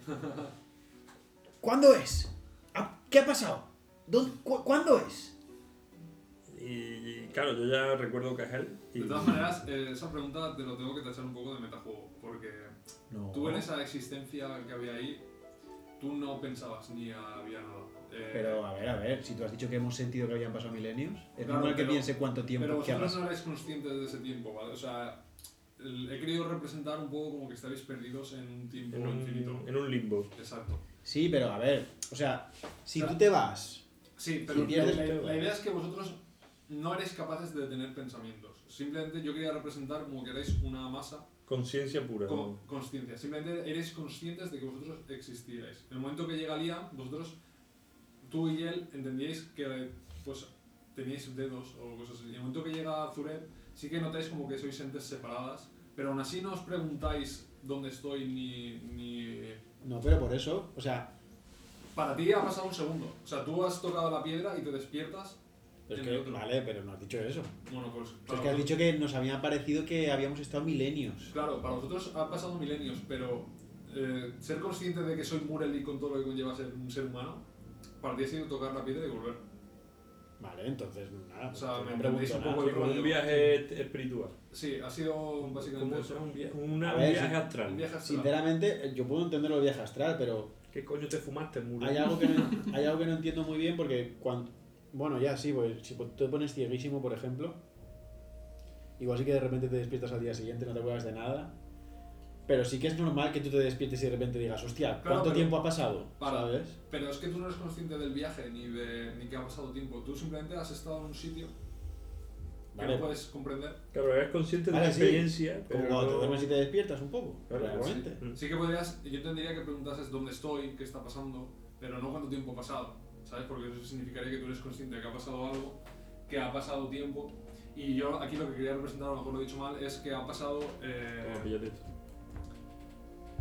¿Cuándo es? Ah, ¿Qué ha pasado? ¿Dónde- cu- ¿Cuándo es? Y, y, claro, yo ya recuerdo que es él. Y, De todas maneras, eh, esa pregunta te lo tengo que tachar un poco de metajuego, porque No. tú en esa existencia que había ahí, tú no pensabas ni había nada. Eh, Pero a ver, a ver, si tú has dicho que hemos sentido que habían pasado milenios, es Claro, normal que piense cuánto tiempo Pero que vosotros pasado. no erais conscientes de ese tiempo, ¿vale? O sea, el- he querido representar un poco como que estáis perdidos en un tiempo en, infinito. un, en un limbo. Exacto. Sí, pero a ver, o sea, si O sea, tú te vas. Sí, pero Si pierdes la, la idea es que vosotros no eres capaces de tener pensamientos. Simplemente yo quería representar como que erais una masa Conciencia pura. con consciencia. Simplemente eres conscientes de que vosotros existíais. En el momento que llega Liam, vosotros, tú y él, entendíais que pues teníais dedos o cosas así. En el momento que llega Zuret, sí que notáis como que sois entes separadas, pero aún así no os preguntáis dónde estoy ni... ni... No, pero por eso, o sea, Para ti ha pasado un segundo. O sea, tú has tocado la piedra y te despiertas. Es en que, vale, pero no has dicho eso. Bueno, pues... O sea, para es que has dicho que nos había parecido que habíamos estado milenios. Claro, para vosotros han pasado milenios, pero eh, ser consciente de que soy Murel y con todo lo que conlleva ser un ser humano, para ti ha sido tocar la piedra y volver. Vale, entonces nada. O sea, pues, me no entendéis pregunto un poco nada. el rollo. un viaje espiritual. Sí, ha sido básicamente ¿Cómo eso. Un viaje, una- A un ver, viaje astral. Un viaje astral. Sinceramente, yo puedo entender lo del viaje astral, pero ¿Qué coño te fumaste, Muro? hay algo que no, hay algo que no entiendo muy bien porque cuando... Bueno, ya sí, pues si te pones cieguísimo, por ejemplo, igual sí que de repente te despiertas al día siguiente, no te acuerdas de nada, pero sí que es normal que tú te despiertes y de repente digas, hostia, Claro, ¿cuánto pero- tiempo ha pasado? Para. ¿Sabes? Pero es que tú no eres consciente del viaje ni de ni que ha pasado tiempo. Tú simplemente has estado en un sitio que Vale. no puedes comprender. Claro, eres consciente de la sí. experiencia, Como pero cuando te duermes y te despiertas un poco, Claro, realmente. Sí que podrías, yo tendría que preguntases dónde estoy, qué está pasando, pero no cuánto tiempo ha pasado, ¿sabes? Porque eso significaría que tú eres consciente de que ha pasado algo, que ha pasado tiempo. Y yo aquí lo que quería representar, a lo mejor lo he dicho mal, es que ha pasado... eh.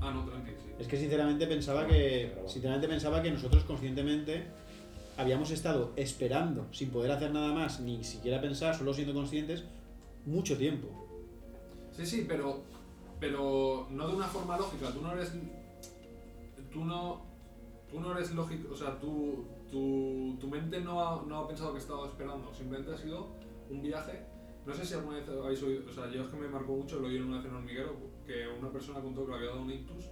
Ah, no, tranqui, sí. Es que sinceramente pensaba que sinceramente pensaba que nosotros conscientemente habíamos estado esperando sin poder hacer nada más, ni siquiera pensar, solo siendo conscientes, mucho tiempo. Sí, sí, pero, pero no de una forma lógica. Tú no eres. Tú no. Tú no eres lógico. O sea, tú, tu, tu mente no ha, no ha pensado que estaba esperando. Simplemente ha sido un viaje. No sé si alguna vez habéis oído. O sea, yo es que me marcó mucho, lo oí una vez en hormiguero, que una persona contó que le había dado un ictus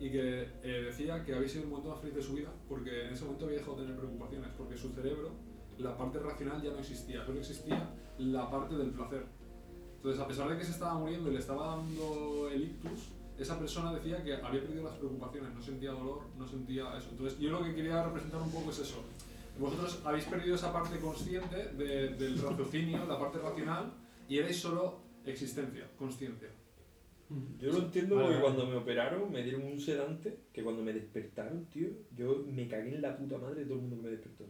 y que eh, decía que había sido el momento más feliz de su vida porque en ese momento había dejado de tener preocupaciones porque su cerebro la parte racional ya no existía, solo existía la parte del placer. Entonces, a pesar de que se estaba muriendo y le estaba dando el ictus, esa persona decía que había perdido las preocupaciones, no sentía dolor, no sentía eso. Entonces, yo lo que quería representar un poco es eso. Vosotros habéis perdido esa parte consciente de- del raciocinio, la parte racional, y erais solo existencia, consciencia. Yo lo entiendo porque cuando me operaron me dieron un sedante que cuando me despertaron, tío, yo me cagué en la puta madre de todo el mundo que me despertó.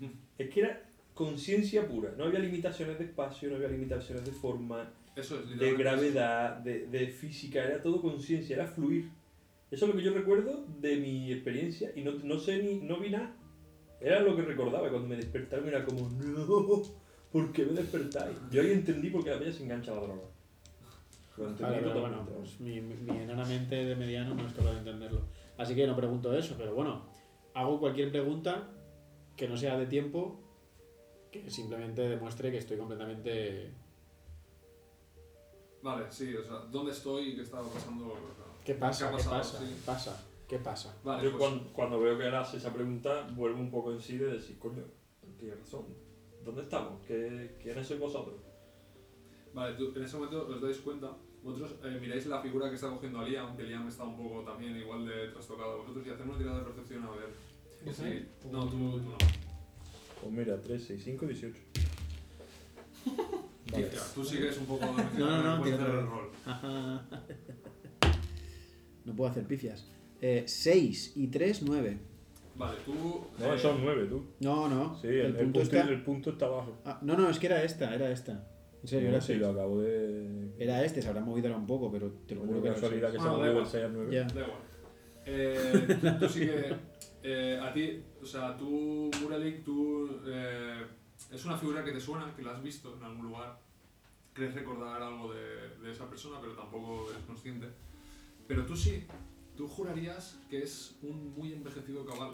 (laughs) Es que era conciencia pura, no había limitaciones de espacio, no había limitaciones de forma, Eso es, de gravedad, de, de física, era todo conciencia, era fluir. Eso es lo que yo recuerdo de mi experiencia y no, no sé ni, no vi nada. Era lo que recordaba cuando me despertaron era como, no, ¿por qué me despertáis? Yo ahí entendí por qué la peña se engancha a la droga. Lo entendí Claro, pero bueno, pues mi, mi enana mente de mediano no es capaz de entenderlo. Así que no pregunto eso, pero bueno, hago cualquier pregunta que no sea de tiempo, que simplemente demuestre que estoy completamente... Vale, sí, o sea, ¿dónde estoy y qué estaba pasando? O sea, ¿Qué pasa? ha ¿Qué, pasado? pasa? Sí. ¿Qué pasa? ¿Qué pasa? Vale, Yo pues, cuando, cuando veo que él hace esa pregunta, vuelvo un poco en sí de decir, coño, tiene razón. ¿Dónde estamos? ¿Qué, ¿Quiénes sois vosotros? vale, tú en ese momento os dais cuenta, vosotros eh, miráis la figura que está cogiendo a Liam, que Liam está un poco también igual de trastocado a vosotros, y hacemos una tirada de percepción a ver. ¿Yo Sí. sé? No, tú, tú no. Pues mira, 3, 6, 5, 18. Vale. Tú sigues un poco (laughs) No, no, no, tira hacer el rol. (laughs) no puedo hacer pifias. 6 y 3, 9. Vale, tú. No, eh, son 9, tú. No, no. Sí, el, el punto, está... el punto está abajo. Ah, no, no, es que era esta, era esta. En serio, era sí, 6. lo acabo de... Era este, se habrá movido ahora un poco, pero te lo juro que era casualidad que se ha da movido igual. del 6 al 9. Ya. Da igual. Eh, tú, tú sí que. eh, a ti, o sea, tú, Muralik, tú. eh, es una figura que te suena, que la has visto en algún lugar. Crees recordar algo de, de esa persona, pero tampoco eres consciente. Pero tú sí, tú jurarías que es un muy envejecido cabal.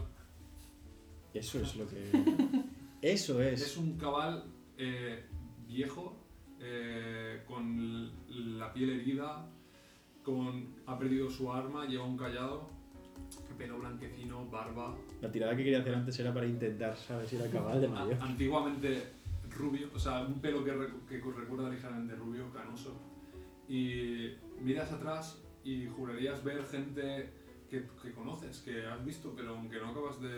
Eso es lo que. (laughs) Eso es. Es un cabal eh, viejo, eh, con la piel herida, con, ha perdido su arma, lleva un callado, pelo blanquecino, barba. La tirada que quería hacer antes era para intentar saber si era (laughs) cabal de A- mayor. antiguamente rubio, o sea, un pelo que, recu- que recuerda ligeramente rubio, canoso. Y miras atrás y jurarías ver gente que, que conoces, que has visto, pero aunque no acabas de,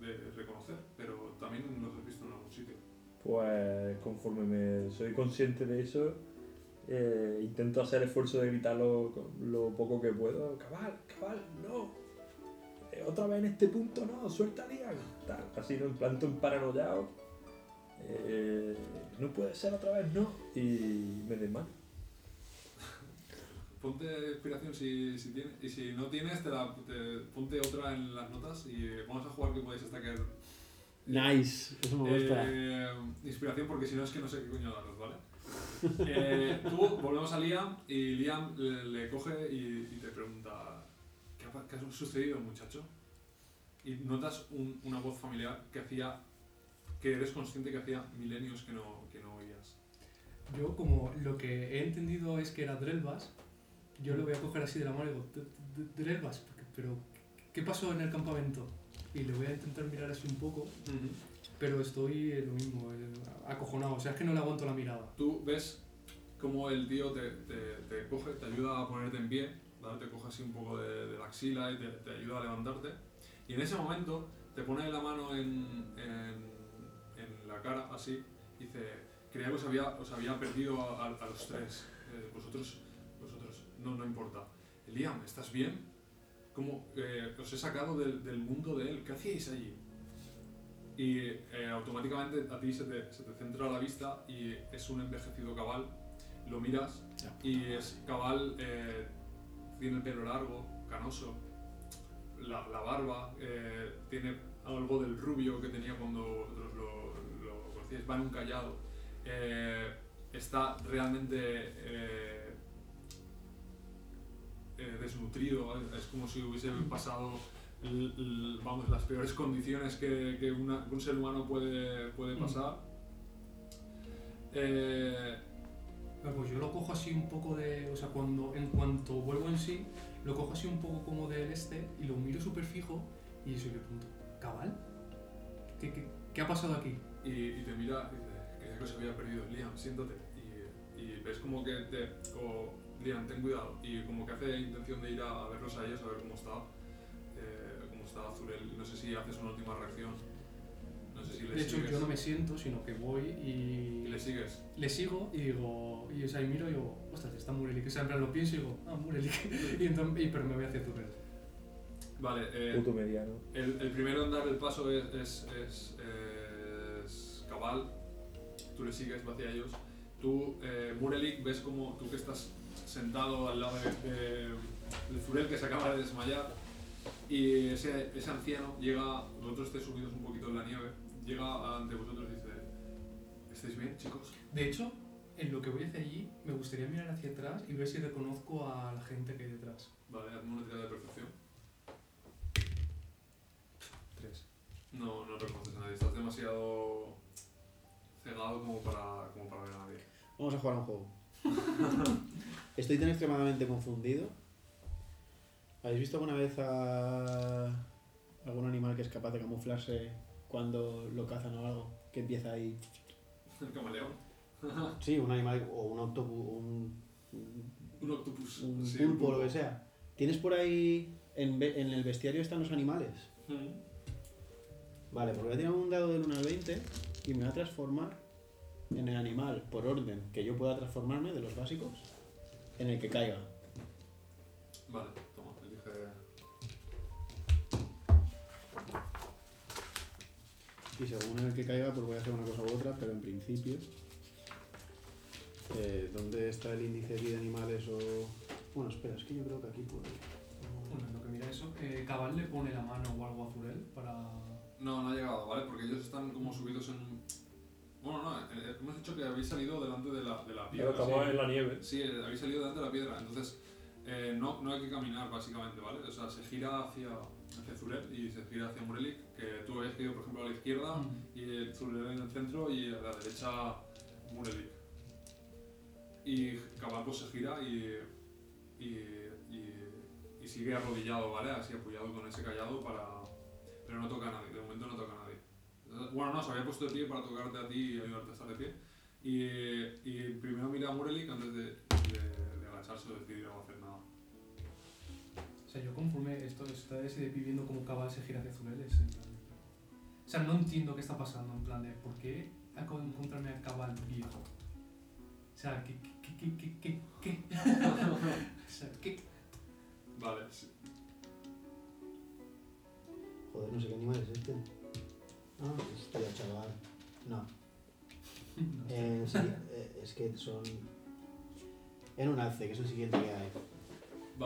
de reconocer, pero también los has visto en algún sitio. Pues conforme me soy consciente de eso, eh, intento hacer esfuerzo de gritarlo con lo poco que puedo. Cabal, cabal, no. Eh, otra vez en este punto, no, suelta Liam. Tal, así, ¿no? En plan, paranoiado. Eh, no puede ser otra vez, no. Y me desmayo. Ponte inspiración si, si tienes, y si no tienes, te la, te- ponte otra en las notas y vamos a jugar que podéis destacar. Nice, eso me gusta. Eh, inspiración porque si no es que no sé qué coño daros, ¿vale? (laughs) Eh, tú, volvemos a Liam y Liam le, le coge y, y te pregunta ¿qué ha, sucedido muchacho? Y notas un- una voz familiar que hacía, que eres consciente que hacía milenios que no, que no oías. Yo, como lo que he entendido es que era Drelvas, yo lo voy a coger así de la mano y digo, "D- D- Drelvas, pero ¿qué pasó en el campamento? Y le voy a intentar mirar así un poco, pero estoy eh, lo mismo, eh, acojonado. O sea, es que no le aguanto la mirada. Tú ves como el tío te, te, te coge, te ayuda a ponerte en pie, ¿vale? te coge así un poco de, de la axila y te, te ayuda a levantarte. Y en ese momento te pone la mano en, en, en la cara, así, y dice, creía que os había, os había perdido a, a- a los tres. Eh, vosotros, vosotros, no, no importa. Liam, ¿estás bien? ¿Cómo eh, os he sacado del, del mundo de él? ¿Qué hacíais allí? Y eh, automáticamente a ti se te, se te centra la vista y es un envejecido cabal. Lo miras y es cabal, eh, tiene el pelo largo, canoso, la, barba, eh, tiene algo del rubio que tenía cuando vosotros lo, lo conocíais, va en un callado. Eh, está realmente eh, desnutrido, es como si hubiese pasado vamos, las peores condiciones que, un ser humano puede, puede pasar. Pues yo lo cojo así un poco de. O sea, cuando en cuanto vuelvo en sí, lo cojo así un poco como del este y lo miro súper fijo y eso le pregunto: ¿Cabal? ¿Qué, qué, ha pasado aquí? y, te mira y dice, que se había perdido. Liam, siéntate. Y, ves como que te... O, Liam, ten cuidado. Y como que hace intención de ir a, verlos a ellos, a ver cómo está. eh, cómo está Zurel. No sé si haces una última reacción. No sé si le De hecho, sigues. yo no me siento, sino que voy Y y le sigues. le sigo y digo, y o sea, y miro y digo, ostras, está Murelik. O sea, en plan lo pienso y digo, ah, Murelik. (laughs) y entonces, y, pero me voy hacia Zurel. Vale, eh, Puto mediano. El, el primero en dar el paso es, es, es, es Cabal, tú le sigues va hacia ellos. Tú, eh, Murelik, ves como tú que estás sentado al lado de, de, de Zurel que se acaba de desmayar y ese, ese anciano llega, vosotros estáis subidos un poquito en la nieve, llega ante vosotros y dice, ¿estáis bien chicos? De hecho, en lo que voy hacia allí, me gustaría mirar hacia atrás y ver si reconozco a la gente que hay detrás. Vale, hazme una tirada de percepción. Tres. No, no reconoces a nadie, estás demasiado cegado como para, como para ver a nadie. Vamos a jugar a un juego. (laughs) Estoy tan extremadamente confundido. ¿Habéis visto alguna vez a algún animal que es capaz de camuflarse cuando lo cazan o algo? Que empieza ahí. El camaleón. Sí, un animal o un autobús, un, Un octopus. un sí, pulpo o lo que sea. ¿Tienes por ahí. En, en el bestiario están los animales? Mm. Vale, pues voy a tirar un dado del 1 al 20 y me va a transformar en el animal por orden que yo pueda transformarme de los básicos en el que caiga. Vale, Y según en el que caiga, pues voy a hacer una cosa u otra, pero en principio. eh, ¿Dónde está el índice aquí de animales o.? Bueno, espera, es que yo creo que aquí puedo. Bueno, en lo que mira eso, eh, Cabal le pone la mano o algo a Zurel para... No, no ha llegado, ¿vale? Porque ellos están como subidos en. Bueno, no, eh, hemos dicho que habéis salido delante de la, de la piedra. Pero estamos sí. en la nieve. Sí, eh, habéis salido delante de la piedra, entonces eh, no, no hay que caminar básicamente, ¿vale? O sea, se gira hacia, hacia Zurel y se gira hacia Murelik, que tú habías ido, por ejemplo, a la izquierda y el Zurel en el centro y a la derecha Murelik. Y Cabal pues se gira y, y, y, y sigue arrodillado, ¿vale? Así apoyado con ese callado para... Pero no toca a nadie, de momento no toca a nadie. Bueno, no, se había puesto de pie para tocarte a ti y ayudarte a estar de pie. Y, primero mira a Murelik antes de, de, de agacharse o decidir no hacer nada. O sea, yo conforme esto está ese de viviendo como Cabal se gira hacia Zurel, es en plan de- O sea, no entiendo qué está pasando, en plan de por qué acabo de encontrarme a Cabal viejo. O sea, ¿qué, qué, qué, qué, qué, qué? (laughs) o sea, ¿qué? Vale, sí. Joder, no sé qué animal es este. Ah, hostia, chaval. No. (laughs) No sé. Eh, sí, eh, es que son. En un alce, que es el siguiente que hay.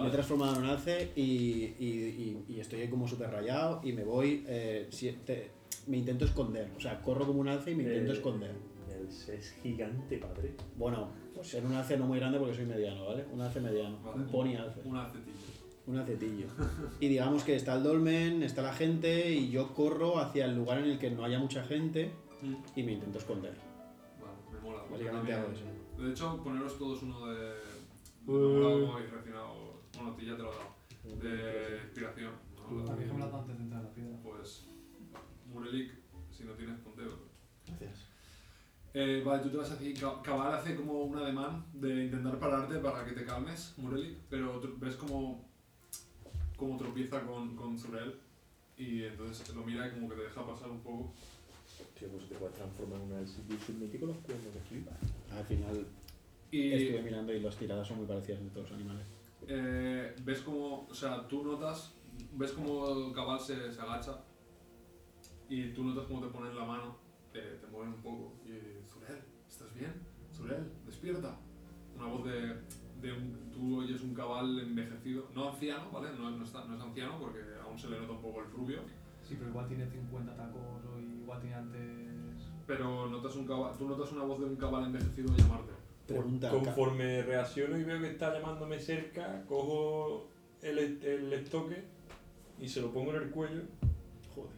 Me he transformado en un alce y, y, y, y estoy ahí como súper rayado y me voy. eh, si- te- me intento esconder. O sea, corro como un alce y me intento Eh, esconder. El es gigante, padre. Bueno, pues en un alce no muy grande porque soy mediano, ¿vale? Un alce mediano. Vale. Un pony alce. Un acetillo. Un acetillo. Y digamos que está el dolmen, está la gente y yo corro hacia el lugar en el que no haya mucha gente y me intento esconder. Vale, me mola. pues Básicamente yo hago también- eso. De hecho, poneros todos uno de. de Uh. me mola cómo habéis reaccionado. Bueno, a ti ya te lo he dado. De inspiración. ¿no? Hablado antes de entrar a la piedra. Pues. Murelik, si no tienes, ponte otro. Gracias. Eh, vale, tú te vas así. Ca- Cabal hace como un ademán de intentar pararte para que te calmes, Murelik, pero ves como, como tropieza con, con Zurel y entonces lo mira y como que te deja pasar un poco. Tío, pues te puedes transformar en un sitio mítico los cuernos que flipas. Al final Y estuve mirando y las tiradas son muy parecidas de todos los animales. Eh, ves como, o sea, tú notas, ves como Cabal se, se agacha y tú notas como te ponen la mano, te, te mueven un poco y Zurel, ¿estás bien? Zurel, despierta. Una voz de, de un, tú oyes un cabal envejecido, no anciano, ¿vale? No, no, está, no es anciano porque aún se le nota un poco el rubio, Sí, pero igual tiene 50 tacos o igual tiene antes... pero notas un cabal, tú notas una voz de un cabal envejecido llamarte. Pregunta. Conforme reacciono y veo que está llamándome cerca, cojo el, el estoque y se lo pongo en el cuello Joder.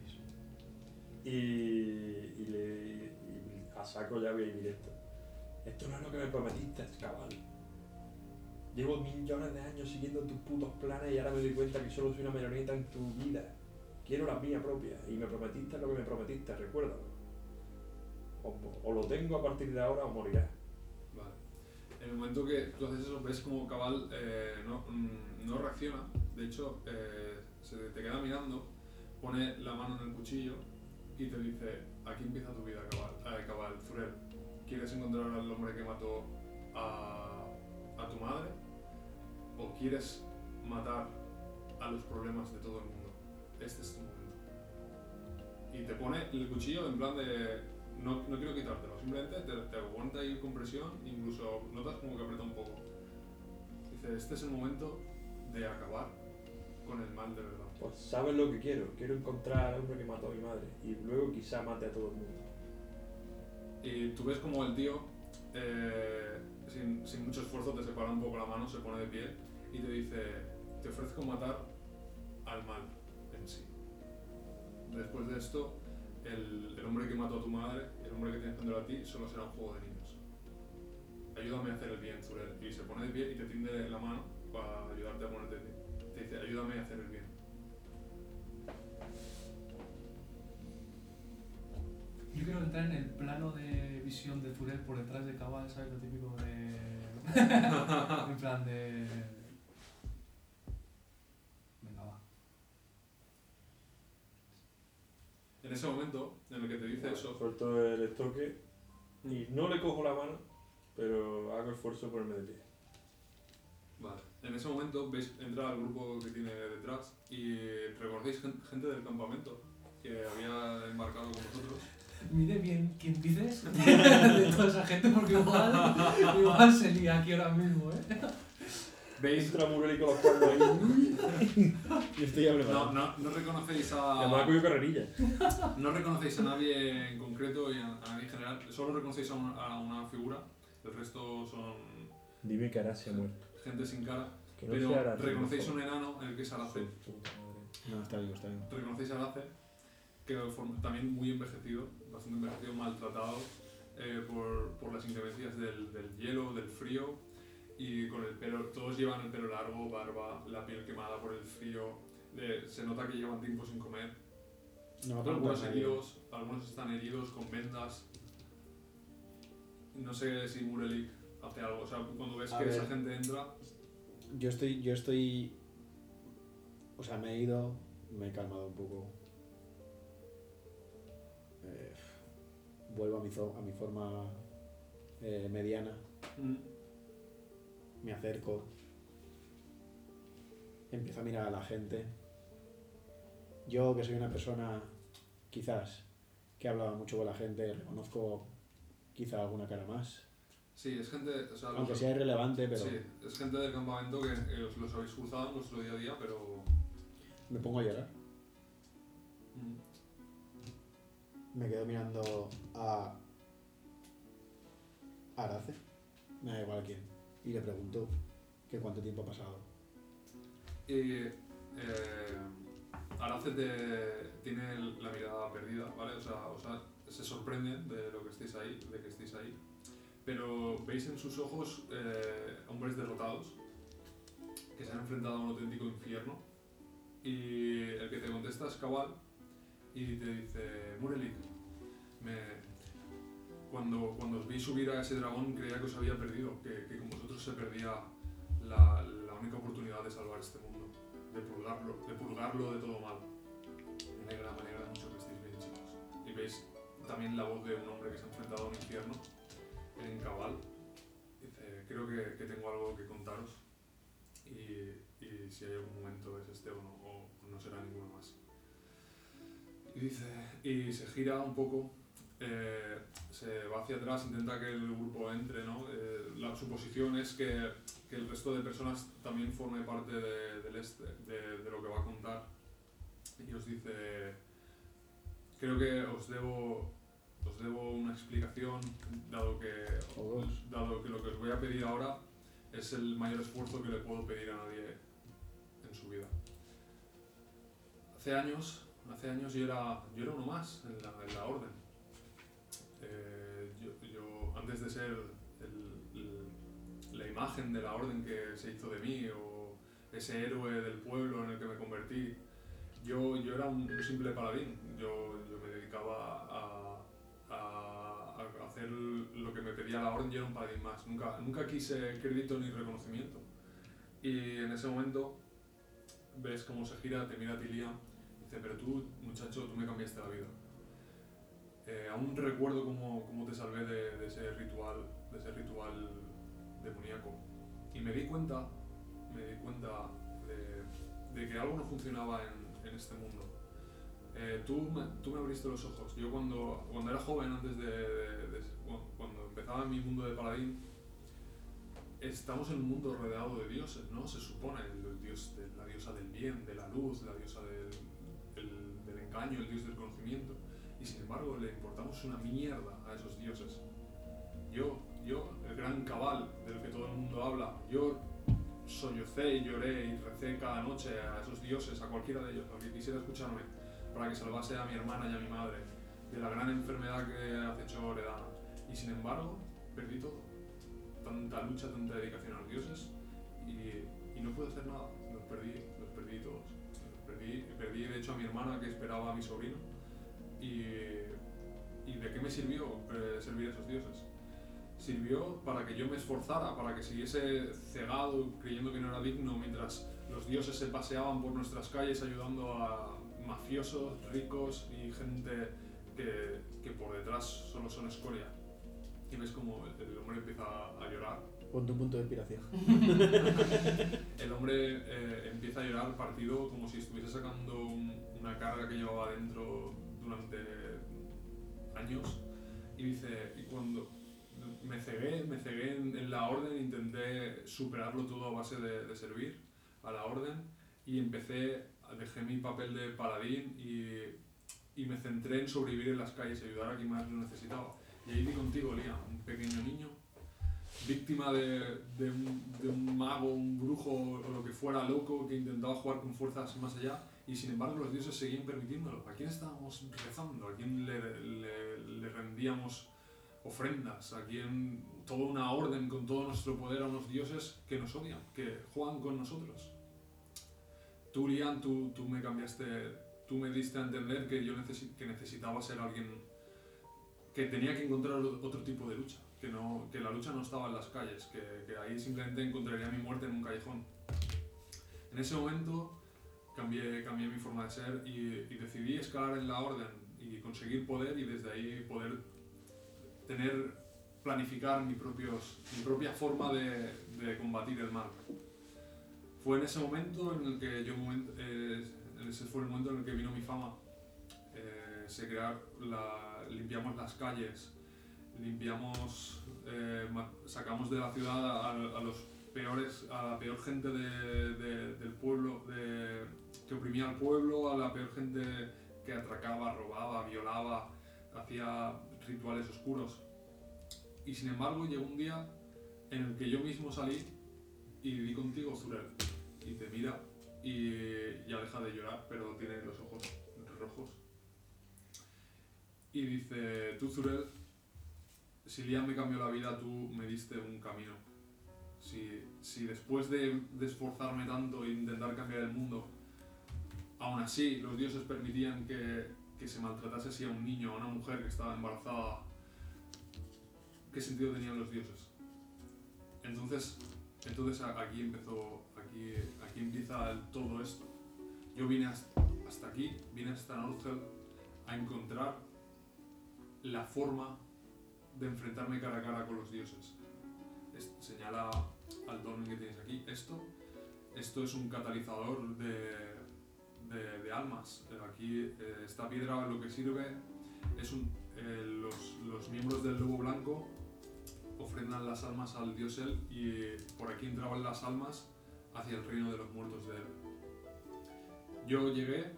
y, y le y a saco llave y directo. Esto no es lo que me prometiste, cabal. Llevo millones de años siguiendo tus putos planes y ahora me doy cuenta que solo soy una marioneta en tu vida. Quiero la mía propia y me prometiste lo que me prometiste, recuérdalo. o, o lo tengo a partir de ahora o morirás. En el momento que tú haces eso, ves como Cabal eh, no, no reacciona. De hecho, eh, se te queda mirando, pone la mano en el cuchillo y te dice: Aquí empieza tu vida, Cabal. Eh, Cabal, Zurel. ¿Quieres encontrar al hombre que mató a, a tu madre? ¿O quieres matar a los problemas de todo el mundo? Este es tu momento. Y te pone el cuchillo en plan de no, no quiero quitártelo, simplemente te, te aguanta ahí con presión, incluso notas como que aprieta un poco. Dice, este es el momento de acabar con el mal de verdad. Pues sabes lo que quiero. Quiero encontrar al hombre que mató a mi madre. Y luego quizá mate a todo el mundo. Y tú ves como el tío, eh, sin, sin mucho esfuerzo, te separa un poco la mano, se pone de pie y te dice, te ofrezco matar al mal en sí. Después de esto, el, el hombre que mató a tu madre, el hombre que tienes frente a ti, solo será un juego de niños. Ayúdame a hacer el bien, Zurel. Y se pone de pie y te tiende la mano para ayudarte a ponerte de pie. Te dice, ayúdame a hacer el bien. Yo quiero entrar en el plano de visión de Zurel por detrás de Cabal, ¿sabes? Lo típico de. (laughs) en plan de. Venga, va. En ese momento, en el eso, Suelto el estoque y no le cojo la mano, pero hago esfuerzo por ponerme de pie. Vale. En ese momento veis entrar al grupo que tiene detrás y reconocéis gen- gente del campamento que había embarcado con vosotros. (laughs) Mire bien quién dices (laughs) de toda esa gente porque igual, igual se lía aquí ahora mismo, ¿eh? Veis. Entra Mureli con los cuernos ahí. Yo estoy ya No, preparado. no, no reconocéis Además, a. cogido carrerilla. No reconocéis a nadie en concreto y a, a nadie en general. Solo reconocéis a una, a una figura. El resto son Dime que ahora se ha muerto. gente sin cara. Que no Pero reconocéis un enano en el que es. Arace. No, está vivo, está vivo. Reconocéis a Arace, que también muy envejecido, bastante envejecido, maltratado eh, por, por las inclemencias del, del hielo, del frío, y con el pelo, todos llevan el pelo largo, barba, la piel quemada por el frío, se nota que llevan tiempo sin comer, No, algunos heridos, algunos están heridos con vendas, no sé si Murelik hace algo, o sea, cuando ves A que esa ver. gente entra, Yo estoy, yo estoy. O sea, me he ido, me he calmado un poco. Eh, vuelvo a mi, a mi forma eh, mediana. mm, Me acerco. Empiezo a mirar a la gente. Yo, que soy una persona, quizás, que hablaba mucho con la gente, reconozco quizá alguna cara más. sí, es gente, o sea, los- Aunque sea irrelevante, pero Sí, es gente del campamento que eh, os los habéis cruzado en vuestro día a día, pero... me pongo a llorar. mm, Me quedo mirando a Arace, me da igual quién, y le pregunto que cuánto tiempo ha pasado. Y eh, tiene la mirada perdida, ¿vale? O sea, o sea, se sorprende de lo que estéis ahí, de que estéis ahí. Pero veis en sus ojos eh, hombres derrotados que se han enfrentado a un auténtico infierno. Y el que te contesta es Cabal y te dice, Murelik, me, cuando, cuando os vi subir a ese dragón creía que os había perdido, que, que con vosotros se perdía la, la única oportunidad de salvar este mundo, de purgarlo, de purgarlo de todo mal. Me alegra, me alegra mucho que estéis bien, chicos. Y veis también la voz de un hombre que se ha enfrentado a un infierno en Cabal. Dice, creo que, que tengo algo que contaros y, y si hay algún momento es este o no, o no será ninguno más. Y dice, y se gira un poco, eh, se va hacia atrás, intenta que el grupo entre, ¿no? Eh, la suposición es que, que el resto de personas también forme parte de, del este, de, de lo que va a contar. Y os dice, creo que os debo, os debo una explicación, dado que, dado que lo que os voy a pedir ahora es el mayor esfuerzo que le puedo pedir a nadie en su vida. Hace años, hace años yo era, yo era uno más en la, en la orden. Antes de ser el- el- la imagen de la orden que se hizo de mí o ese héroe del pueblo en el que me convertí, yo, yo era un, simple paladín. Yo, yo me dedicaba a, a- a él lo que me pedía la orden yo era un paladín más. Nunca, nunca quise crédito ni reconocimiento. Y en ese momento ves cómo se gira, te mira a ti Liam, y dice, pero tú, muchacho, tú me cambiaste la vida. Eh, aún recuerdo cómo, cómo te salvé de, de ese ritual, de ese ritual demoníaco. Y me di cuenta, me di cuenta de, de que algo no funcionaba en, en este mundo. Eh, tú, me, tú me abriste los ojos. Yo cuando, cuando era joven, antes de, de- cuando empezaba mi mundo de paladín, estamos en un mundo rodeado de dioses, ¿no? Se supone, el, dios la diosa del bien, de la luz, la diosa del, el- del engaño, el dios del conocimiento. Sin embargo le importamos una mierda a esos dioses. Yo, yo, el gran cabal del que todo el mundo habla, yo sollocé y lloré y recé cada noche a esos dioses, a cualquiera de ellos, al que quisiera escucharme, para que salvase a mi hermana y a mi madre de la gran enfermedad que acechó Loredana. Y sin embargo, perdí todo. Tanta lucha, tanta dedicación a los dioses y, no pude hacer nada. Los perdí, los perdí todos. Perdí, perdí de hecho a mi hermana que esperaba a mi sobrino. Y, ¿y de qué me sirvió eh, servir a esos dioses? Sirvió para que yo me esforzara, para que siguiese cegado, creyendo que no era digno, mientras los dioses se paseaban por nuestras calles ayudando a mafiosos, ricos y gente que, que por detrás solo son escoria. Y ves como el, el hombre empieza a llorar. Pon tu punto de inspiración. (laughs) El hombre eh, empieza a llorar partido como si estuviese sacando un- una carga que llevaba dentro durante años. Y dice, y cuando me cegué, me cegué en, en la orden, intenté superarlo todo a base de, de servir a la orden y empecé, dejé mi papel de paladín y, y me centré en sobrevivir en las calles ayudar a quien más lo necesitaba. Y ahí vi contigo, Lía, un pequeño niño, víctima de, de un, de un mago, un brujo o lo que fuera loco que intentaba jugar con fuerzas más allá y sin embargo los dioses seguían permitiéndolo. ¿A quién estábamos rezando? ¿A quién le, le- le rendíamos ofrendas? ¿A quién toda una orden con todo nuestro poder a unos dioses que nos odian, que juegan con nosotros? Tú, Lian, tú, tú me cambiaste, tú me diste a entender que yo necesi- que necesitaba ser alguien que tenía que encontrar otro tipo de lucha, que, no, que la lucha no estaba en las calles, que, que ahí simplemente encontraría mi muerte en un callejón. En ese momento cambié, cambié mi forma de ser y, y decidí escalar en la orden y conseguir poder y desde ahí poder tener, planificar mi, propios, mi propia forma de, de combatir el mal. Fue en ese momento en el que yo, eh, ese fue el momento en el que vino mi fama. Eh, se crear la, limpiamos las calles, limpiamos, eh, sacamos de la ciudad a, a los peores, a la peor gente de- de- del pueblo, de- que oprimía al pueblo, a la peor gente que atracaba, robaba, violaba, hacía rituales oscuros. Y sin embargo llegó un día en el que yo mismo salí y di contigo, Zurel. Y te mira y ya deja de llorar, pero tiene los ojos rojos. Y dice, tú Zurel, si Liam me cambió la vida, tú me diste un camino. Si, si después de, de esforzarme tanto e intentar cambiar el mundo, aún así los dioses permitían que, que se maltratase así a un niño, a una mujer que estaba embarazada, ¿qué sentido tenían los dioses? Entonces, entonces aquí empezó, aquí, aquí empieza todo esto. Yo vine hasta, aquí, vine hasta Northel a encontrar la forma de enfrentarme cara a cara con los dioses. Es- señala al don que tienes aquí. Esto, esto es un catalizador de, de- almas. Eh, Aquí eh, esta piedra lo que sirve es eh, los, los miembros del lobo blanco ofrendan las almas al dios El y por aquí entraban las almas hacia el reino de los muertos de él. Yo llegué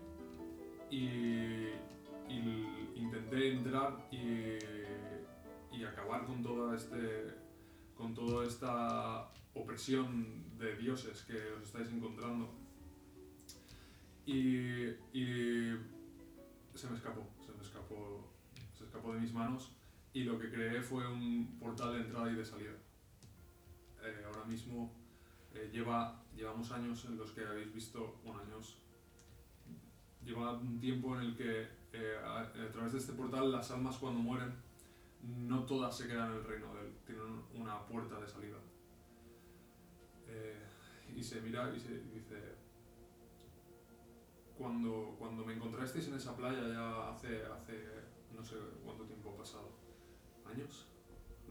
y, intenté entrar y, y acabar con toda, este, con toda esta opresión de dioses que os estáis encontrando. Y, se me escapó, se me escapó, se escapó de mis manos y lo que creé fue un portal de entrada y de salida. Eh, ahora mismo eh, lleva, llevamos años en los que habéis visto, bueno, años, lleva un tiempo en el que eh, a, a través de este portal las almas cuando mueren no todas se quedan en el reino de él, tienen una puerta de salida. Y se mira y se dice, cuando, cuando me encontrasteis en esa playa ya hace, hace no sé cuánto tiempo ha pasado, años,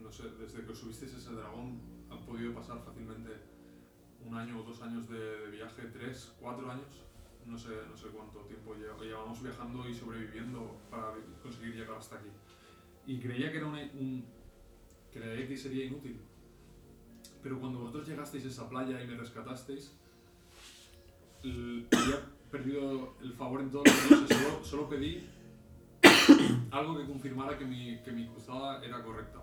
no sé, desde que os subisteis ese dragón han podido pasar fácilmente un año o dos años de, de viaje, tres, cuatro años, no sé, no sé cuánto tiempo lle- llevamos viajando y sobreviviendo para conseguir llegar hasta aquí. Y creía que era una- un, que la X sería inútil. Pero cuando vosotros llegasteis a esa playa y me rescatasteis, perdido el favor en todos los dioses. Solo, solo pedí algo que confirmara que mi, que mi cruzada era correcta.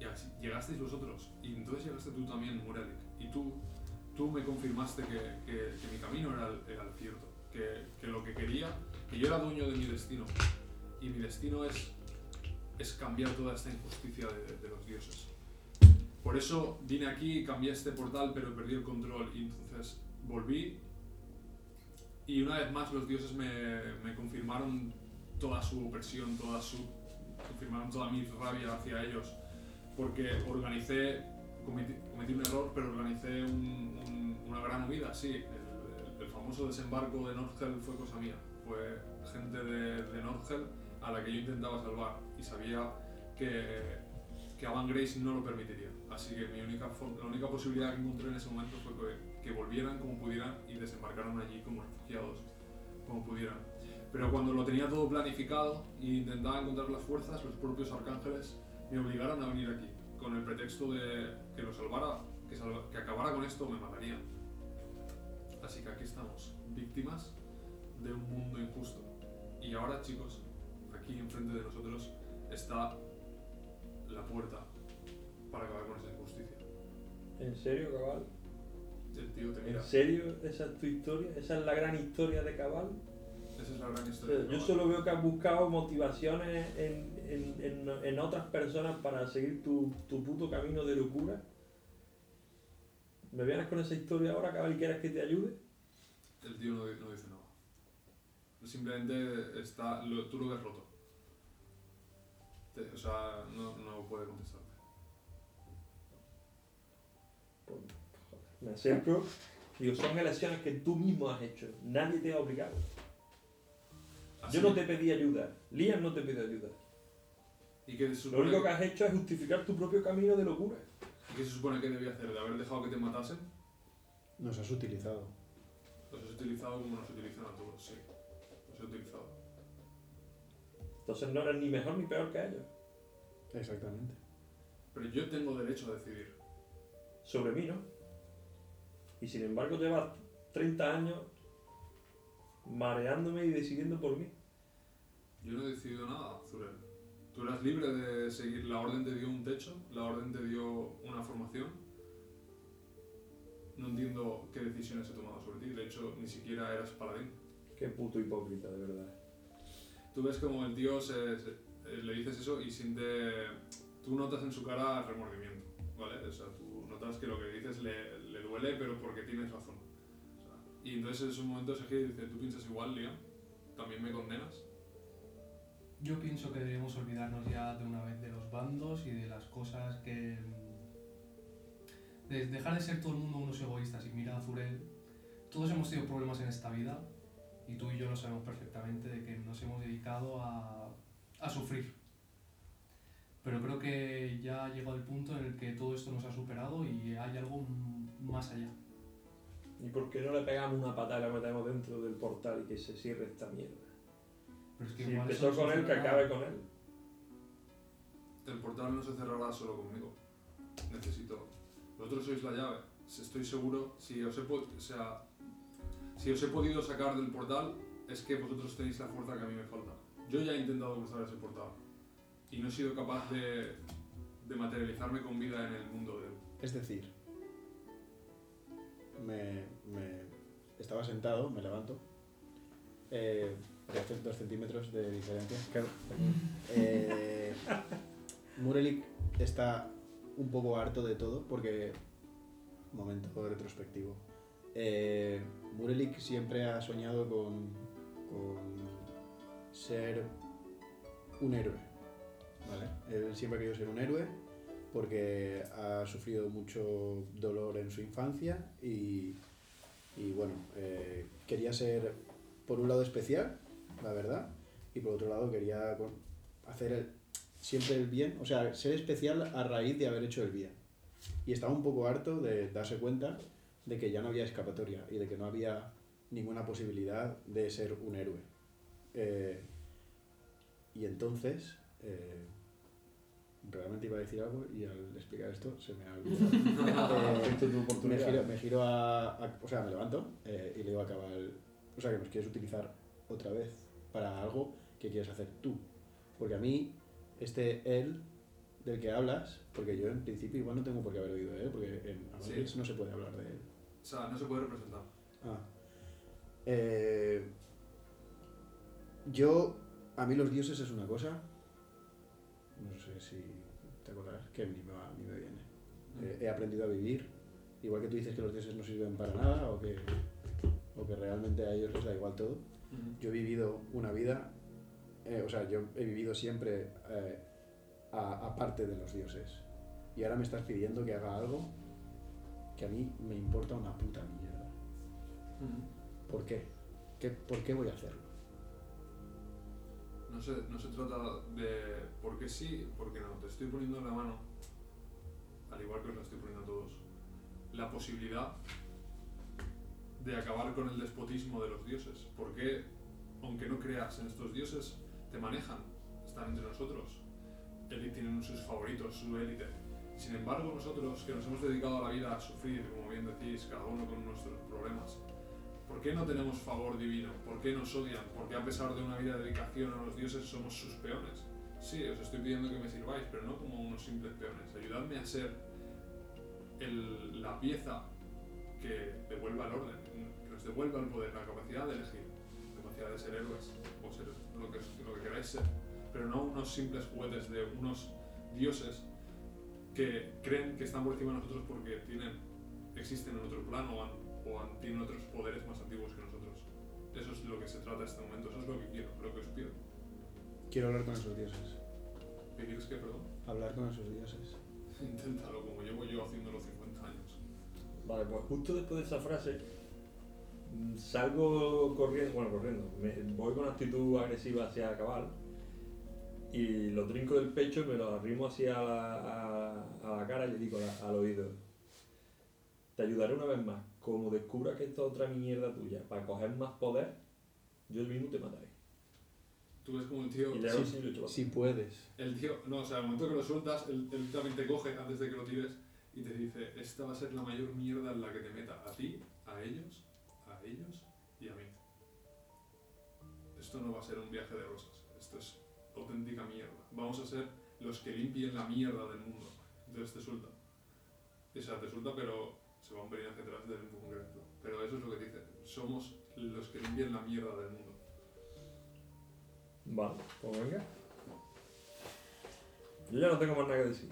Y así llegasteis vosotros. Y entonces llegaste tú también, Murelik. Y tú, tú me confirmaste que, que- que mi camino era el, era el cierto. Que, que lo que quería, que yo era dueño de mi destino. Y mi destino es, es cambiar toda esta injusticia de, de los dioses. Por eso vine aquí, cambié este portal, pero perdí el control. Y entonces volví. Y una vez más los dioses me, me confirmaron toda su opresión, toda su. confirmaron toda mi rabia hacia ellos. Porque organicé. cometí, cometí un error, pero organicé un- un- una gran huida, sí. El, el- famoso desembarco de Nordhel fue cosa mía. Fue gente de, de Nordhel a la que yo intentaba salvar. Y sabía que, que Avan Grace no lo permitiría. Así que mi única, la única posibilidad que encontré en ese momento fue que, volvieran como pudieran y desembarcaran allí como refugiados, como pudieran. Pero cuando lo tenía todo planificado e intentaba encontrar las fuerzas, los propios arcángeles me obligaron a venir aquí, con el pretexto de que lo salvara, que, que acabara con esto me matarían. Así que aquí estamos, víctimas de un mundo injusto. Y ahora, chicos, aquí enfrente de nosotros está la puerta para acabar con esa injusticia. ¿En serio, Cabal? El tío te mira. ¿En serio esa es tu historia? ¿Esa es la gran historia de Cabal? Esa es la gran O historia. sea, de yo solo veo que has buscado motivaciones en, en, en, en otras personas para seguir tu, tu puto camino de locura. ¿Me vienes con esa historia ahora, Cabal, y quieres que te ayude? El tío no, no dice nada. Simplemente está, lo- tú lo ves roto. Te- o sea, no, no puede contestarte. Me acerco. Digo, son elecciones que tú mismo has hecho. Nadie te ha obligado. Así- Yo no te pedí ayuda. Liam no te pidió ayuda. ¿Y Lo único que que, has hecho es justificar tu propio camino de locura. y qué se supone que debía hacer? ¿De haber dejado que te matasen? Nos has utilizado. Los has utilizado como nos utilizan a todos, sí. Los he utilizado. Entonces no eres ni mejor ni peor que ellos. Exactamente. Pero yo tengo derecho a decidir. Sobre mí, ¿no? Y sin embargo llevas 30 años mareándome y decidiendo por mí. Yo no he decidido nada, Zurel. Tú eras libre de seguir. La orden te dio un techo, la orden te dio una formación. No entiendo qué decisiones he tomado sobre ti. De hecho, ni siquiera eras paladín. Qué puto hipócrita, de verdad. Tú ves como el tío se, se- eh, le dices eso y siente. Tú notas en su cara remordimiento, ¿vale? O sea, tú notas que lo que dices le, le duele, pero porque tienes razón. Y entonces en ese momento se gira y dice: ¿Tú piensas igual, Liam? ¿También me condenas? Yo pienso que deberíamos olvidarnos ya de una vez de los bandos y de las cosas que. de dejar de ser todo el mundo unos egoístas y mira a Zurel. Todos hemos tenido problemas en esta vida y tú y yo lo sabemos perfectamente de que nos hemos dedicado a, a sufrir. Pero creo que ya ha llegado el punto en el que todo esto nos ha superado y hay algo más allá. ¿Y por qué no le pegamos una patada y la metemos dentro del portal y que se cierre esta mierda? Pero es que Si igual empezó con él, que acabe con él. El portal no se cerrará solo conmigo. Necesito. Vosotros sois la llave. Estoy seguro. Si os he, o sea, si os he podido sacar del portal, es que vosotros tenéis la fuerza que a mí me falta. Yo ya he intentado cruzar ese portal. Y no he sido capaz de, materializarme con vida en el mundo de él. Es decir, me, estaba sentado, me levanto. Eh, dos centímetros de diferencia. Eh, Murelik está un poco harto de todo porque. Momento retrospectivo. Eh, Murelik siempre ha soñado con, ser un héroe. ¿vale? Él siempre ha querido ser un héroe porque ha sufrido mucho dolor en su infancia y, y bueno, eh, quería ser por un lado especial, la verdad, y por otro lado quería hacer siempre el bien, o sea, ser especial a raíz de haber hecho el bien. Y estaba un poco harto de darse cuenta de que ya no había escapatoria y de que no había ninguna posibilidad de ser un héroe. Eh, y entonces, eh, realmente iba a decir algo y al explicar esto se me ha olvidado. (laughs) Eh, me giro, me giro a, a- O sea, me levanto eh, y le digo a Cabal. O sea, que nos quieres utilizar otra vez para algo que quieres hacer tú. Porque a mí, este él del que hablas, porque yo en principio igual no tengo por qué haber oído de él, porque en Avengers Sí. no se puede hablar de él. O sea, no se puede representar. Ah. Eh, yo, a mí los dioses es una cosa, no sé si te acordarás, que ni me, va- ni me viene. Eh, he aprendido a vivir, igual que tú dices que los dioses no sirven para nada o que, o que realmente a ellos les da igual todo. Yo he vivido una vida, eh, o sea, yo he vivido siempre eh, a- aparte de los dioses. Y ahora me estás pidiendo que haga algo que a mí me importa una puta mierda. ¿Por qué? ¿Qué- ¿Por qué voy a hacerlo? No se, no se trata de por qué sí, por qué no. Te estoy poniendo en la mano, al igual que os la estoy poniendo a todos, la posibilidad de acabar con el despotismo de los dioses. Porque, aunque no creas en estos dioses, te manejan, están entre nosotros. Él tienen sus favoritos, su élite. Sin embargo, nosotros que nos hemos dedicado a la vida a sufrir, como bien decís, cada uno con nuestros problemas, ¿Por qué no tenemos favor divino? ¿Por qué nos odian? ¿Por qué a pesar de una vida de dedicación a los dioses somos sus peones? Sí, os estoy pidiendo que me sirváis, pero no como unos simples peones. Ayudadme a ser la pieza que devuelva el orden, que nos devuelva el poder, la capacidad de elegir, la capacidad de ser héroes o ser lo que, lo que queráis ser, pero no unos simples juguetes de unos dioses que creen que están por encima de nosotros porque tienen, existen en otro plano o, han- o han- tienen otros poderes más antiguos que nosotros. Eso es lo que se trata en este momento, eso es lo que quiero, lo que os pido. Quiero hablar con esos dioses. ¿Qué quieres que, perdón? Hablar con esos dioses. (laughs) Inténtalo como llevo yo haciéndolo 50 años. Vale, pues justo después de esa frase mm, salgo corriendo, bueno, corriendo, me- voy con actitud agresiva hacia Cabal y lo trinco del pecho y me lo arrimo hacia la, a, a la cara y le digo al oído, te ayudaré una vez más, como descubra que esta otra mierda tuya, para coger más poder, yo el mismo te mataré. Tú ves como el tío, Y le hago así la- Si puedes. el tío, no, o sea, al momento que lo sueltas, él, él también te coge antes de que lo tires y te dice, esta va a ser la mayor mierda en la que te meta, a ti, a ellos, a ellos y a mí. Esto no va a ser un viaje de rosas, auténtica mierda. Vamos a ser los que limpien la mierda del mundo. Entonces te suelta. O sea, te suelta, pero se va un pelín hacia atrás del concreto. Pero eso es lo que dice, somos los que limpian la mierda del mundo. Vale, pues venga. Yo ya no tengo más nada que decir.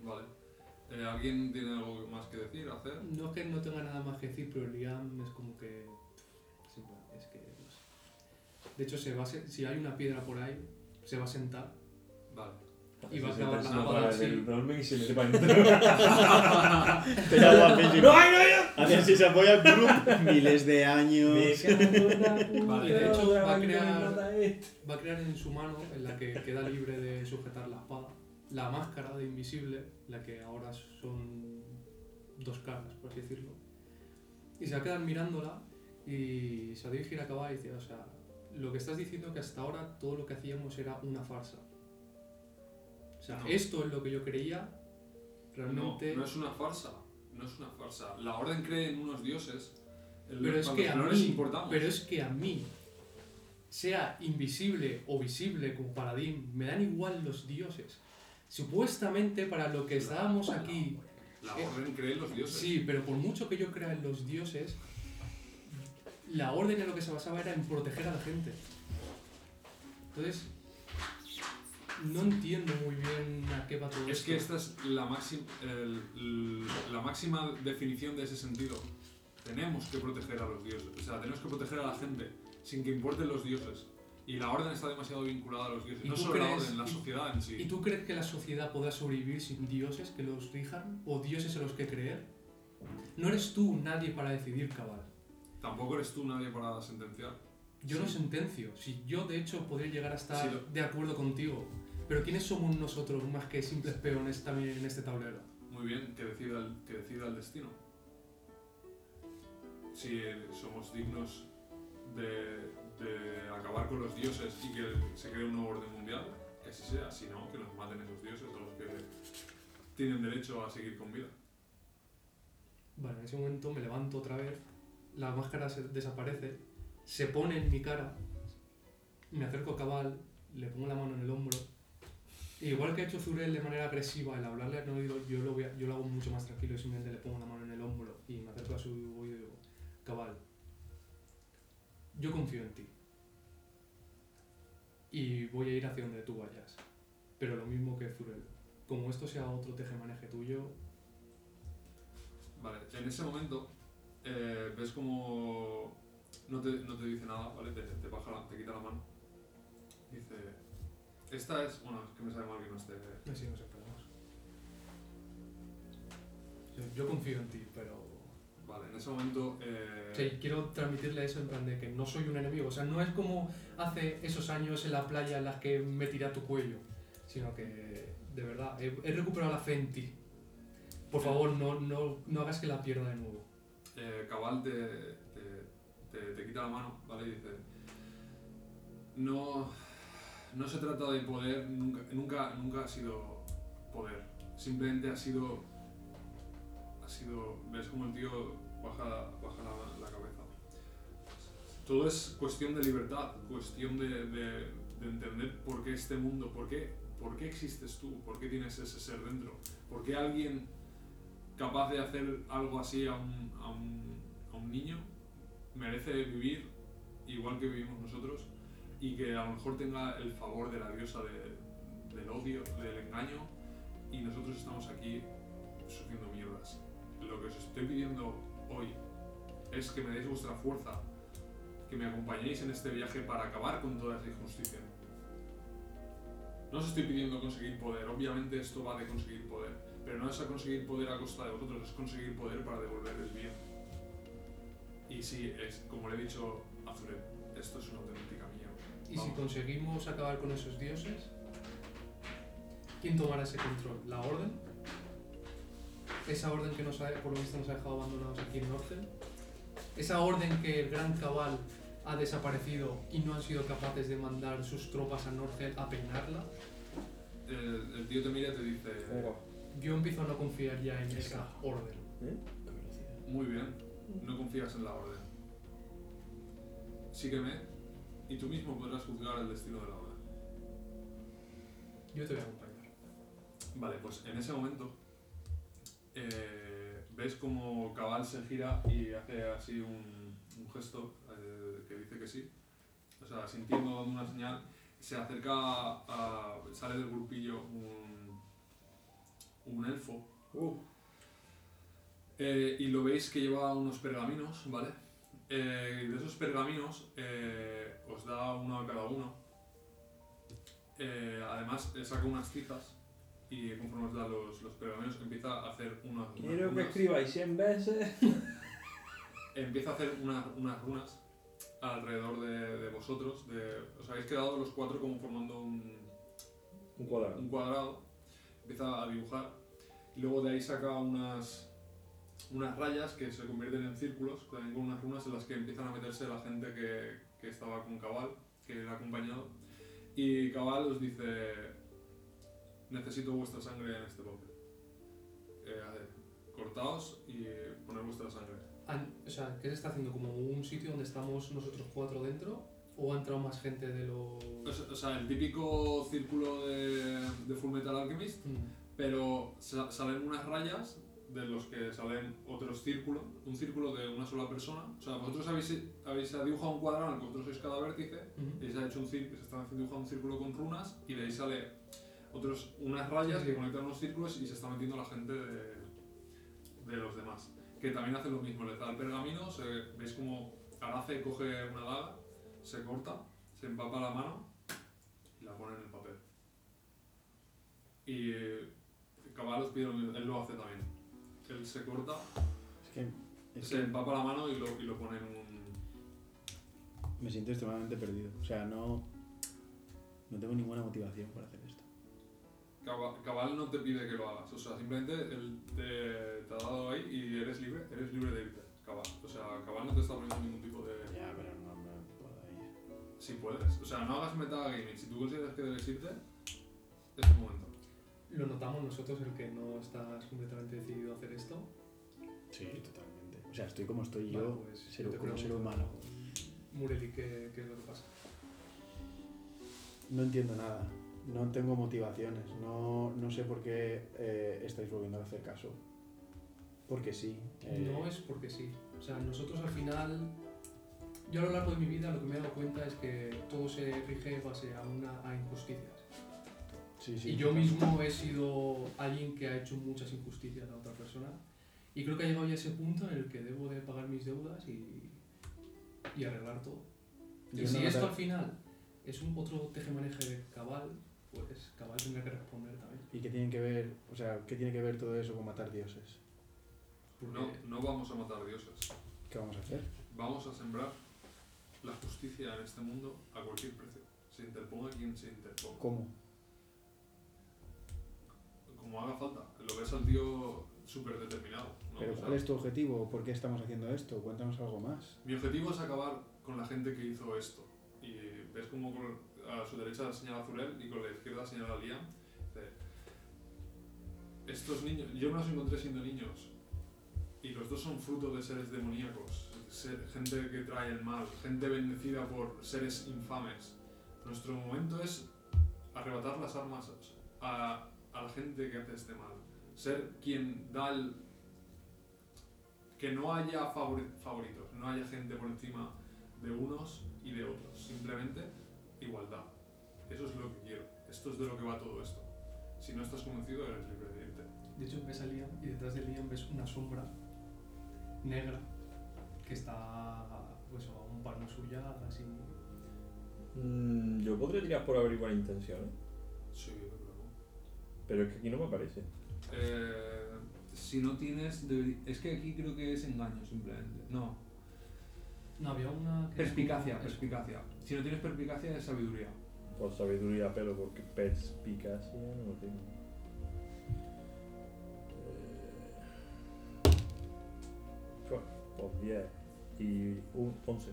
Vale. Eh, ¿Alguien tiene algo más que decir, hacer? No es que no tenga nada más que decir, pero Liam es como que. Es que. no sé. De hecho, se va a si hay una piedra por ahí, se va a sentar. Vale. Y va a acabar la vez así. dolmen y se mete para adentro. Pero guapísimo. ¡No hay, no hay! Así así se apoya ¡brum! miles de años. Vale, de hecho, va a crear-. Va a crear en su mano, en la que queda libre de sujetar la espada, la máscara de invisible, la que ahora son dos caras, por así decirlo. Y se va a quedar mirándola y se va a dirigir a Cabal y dice, o sea, lo que estás diciendo que hasta ahora todo lo que hacíamos era una farsa. O sea, No. esto es lo que yo creía, No, realmente... no es una farsa. No es una farsa. La orden cree en unos dioses. en pero, es que a no mí, pero es que a mí, sea invisible o visible como Paladín, me dan igual los dioses. Supuestamente para lo que estábamos aquí, La orden cree en los dioses. sí, pero por mucho que yo crea en los dioses, la orden en lo que se basaba era en proteger a la gente. Entonces, no entiendo muy bien a qué va todo Es esto. que esta es la, máxima la máxima definición de ese sentido. Tenemos que proteger a los dioses. O sea, tenemos que proteger a la gente sin que importen los dioses. Y la orden está demasiado vinculada a los dioses. ¿Y No solo la crees- orden, la y- sociedad en sí. ¿Y tú crees que la sociedad podrá sobrevivir sin dioses que los rijan? ¿O dioses en los que creer? No eres tú nadie para decidir, cabal. Tampoco eres tú nadie para sentenciar. Yo no Sí. sentencio. Si yo, de hecho, podría llegar a estar Sí, lo- de acuerdo contigo. Pero ¿quiénes somos nosotros más que simples peones también en este tablero? Muy bien, que decida el, que decida el destino. Si eh, somos dignos de, de acabar con los dioses y que se cree un nuevo orden mundial, que así sea. Si no, que nos maten esos dioses a los que tienen derecho a seguir con vida. Vale, en ese momento me levanto otra vez, la máscara se desaparece, se pone en mi cara, me acerco a Cabal, le pongo la mano en el hombro. igual que ha hecho Zurel de manera agresiva, el hablarle al oído, yo lo, voy yo lo hago mucho más tranquilo y simplemente le pongo la mano en el hombro y me acerco a su oído y digo, Cabal, yo confío en ti. Y voy a ir hacia donde tú vayas. Pero lo mismo que Zurel. Como esto sea otro tejemaneje tuyo, Vale, en ese momento eh, ves como no te, no te dice nada, ¿vale? Te, te baja la- te quita la mano. Dice, esta es, bueno, es que me sabe mal que no esté... Así nos esperamos. Yo, yo confío en ti, pero... Vale, en ese momento... eh, y quiero transmitirle eso en plan de que no soy un enemigo. O sea, no es como hace esos años en la playa en las que me tiré a tu cuello. Sino que, de verdad, he, he recuperado la fe en ti. Por favor, no, no, no hagas que la pierda de nuevo. Eh, Cabal te, te, te- te quita la mano, ¿vale? Y dice, no, no se trata de poder, nunca, nunca, nunca ha sido poder. Simplemente ha sido, ha sido, ves como el tío baja, baja la, la cabeza. Todo es cuestión de libertad, cuestión de, de- de entender por qué este mundo, por qué, por qué existes tú, por qué tienes ese ser dentro, por qué alguien capaz de hacer algo así a un, a un, a un niño merece vivir igual que vivimos nosotros y que a lo mejor tenga el favor de la diosa de- del odio, del engaño y nosotros estamos aquí sufriendo mierdas. Lo que os estoy pidiendo hoy es que me deis vuestra fuerza, que me acompañéis en este viaje para acabar con toda esa injusticia. No os estoy pidiendo conseguir poder, obviamente esto va de conseguir poder, pero no es a conseguir poder a costa de vosotros, es conseguir poder para devolver el bien. Y sí, es como le he dicho a Zurel, esto es una auténtica mierda. Y si conseguimos acabar con esos dioses, ¿quién tomará ese control? ¿La orden? ¿Esa orden que nos ha, por lo visto nos ha dejado abandonados aquí en Norcel? ¿Esa orden que el gran cabal ha desaparecido y no han sido capaces de mandar sus tropas a Norcel a peinarla? El, el tío te mira y te dice, Yo empiezo a no confiar ya en esa orden. muy bien, no confías en la orden. Sígueme y tú mismo podrás juzgar el destino de la orden. Yo te voy a acompañar. Vale, pues en ese momento eh, ves como Cabal se gira y hace así un, un gesto eh, que dice que sí. O sea, sintiendo una señal, se acerca a, sale del grupillo un, un elfo Uh, eh, y lo veis que lleva unos pergaminos, ¿vale? Eh, y de esos pergaminos eh, os da uno a cada uno. Además, saca unas tizas y conforme os da los, los pergaminos empieza a hacer unas, unas quiero que runas. escribáis 100 veces. (laughs) Empieza a hacer unas, unas runas alrededor de, de vosotros. De, os habéis quedado los cuatro como formando un, Un cuadrado. un cuadrado, empieza a dibujar y luego de ahí saca unas, unas rayas que se convierten en círculos, también con unas runas en las que empiezan a meterse la gente que, que estaba con Cabal, que le ha acompañado. Y Cabal os dice, necesito vuestra sangre en este papel. Eh, cortaos y poner vuestra sangre. O sea, ¿qué se está haciendo? ¿Como un sitio donde estamos nosotros cuatro dentro? ¿O ha entrado más gente de los...? O sea, o sea, el típico círculo de, de Full Metal Alchemist, Mm. pero sa- salen unas rayas de los que salen otros círculos, un círculo de una sola persona. O sea, vosotros habéis, habéis dibujado un cuadrado en el que vosotros sois cada vértice Ujú. y se ha hecho un círculo, se está dibujando un círculo con runas y de ahí sale otros, unas rayas que conectan unos círculos y se está metiendo la gente de, de los demás. Que también hace lo mismo, le da el pergamino, se- veis como Arace coge una daga, se corta se empapa la mano y la pone en el papel. Y eh, Cabal os pide lo mismo, él lo hace también. Él se corta, Es que, es se que empapa la mano y lo, y lo pone en un... me siento extremadamente perdido. O sea, no, no tengo ninguna motivación para hacer esto. Cabal, Cabal no te pide que lo hagas, o sea, simplemente él te, te ha dado ahí y eres libre, eres libre de irte. Cabal. O sea, Cabal no te está poniendo ningún tipo de... Si puedes. O sea, no hagas metagaming. Si tú consideras que debes irte, es el momento. Lo notamos nosotros el que no estás completamente decidido a hacer esto. Sí, totalmente. O sea, estoy como estoy Vale, yo, pues, ser, yo como ser humano. Mureli, ¿qué, ¿qué es lo que pasa? No entiendo nada. No tengo motivaciones. No, no sé por qué eh, estáis volviendo a hacer caso. Porque sí. eh, No es porque sí. O sea, nosotros al final, yo a lo largo de mi vida lo que me he dado cuenta es que todo se rige en base a, una, a injusticias. sí, sí, y yo mismo he sido alguien que ha hecho muchas injusticias a otra persona. Y creo que ha llegado ya ese punto en el que debo de pagar mis deudas y, y arreglar todo. Y Yo si no esto al final es un otro tejemaneje de cabal, pues cabal tendrá que responder también. ¿Y qué tienen que ver, o sea, qué tiene que ver todo eso con matar dioses? Porque No, no vamos a matar dioses. ¿Qué vamos a hacer? Vamos a sembrar la justicia en este mundo a cualquier precio. Se interponga quien se interponga. ¿Cómo? Como haga falta. Lo ves al tío súper determinado. ¿no? ¿Pero O sea, cuál es tu objetivo? ¿Por qué estamos haciendo esto? Cuéntanos algo más. Mi objetivo es acabar con la gente que hizo esto. Y ves como a su derecha señala Zurel y con la izquierda señala Liam. Estos niños, yo me los encontré siendo niños. Y los dos son fruto de seres demoníacos. Ser- gente que trae el mal. Gente bendecida por seres infames. Nuestro momento es arrebatar las armas a, a la gente que hace este mal. Ser quien da el... Que no haya favori- favoritos, no haya gente por encima de unos y de otros. Simplemente igualdad. Eso es lo que quiero. Esto es de lo que va todo esto. Si no estás convencido, eres libre de irte. De hecho, ves a Liam y detrás de Liam ves una sombra negra que está pues, a un palmo suya, así. Mm, yo podría tirar por averiguar intenciones, Sí, pero pero es que aquí no me aparece. Eh, Si no tienes. Es que aquí creo que es engaño simplemente. No. No, había una. que- Perspicacia, perspicacia. Si no tienes perspicacia es sabiduría. Por sabiduría, pero porque perspicacia no lo tengo. Pues pues 10 y un 11.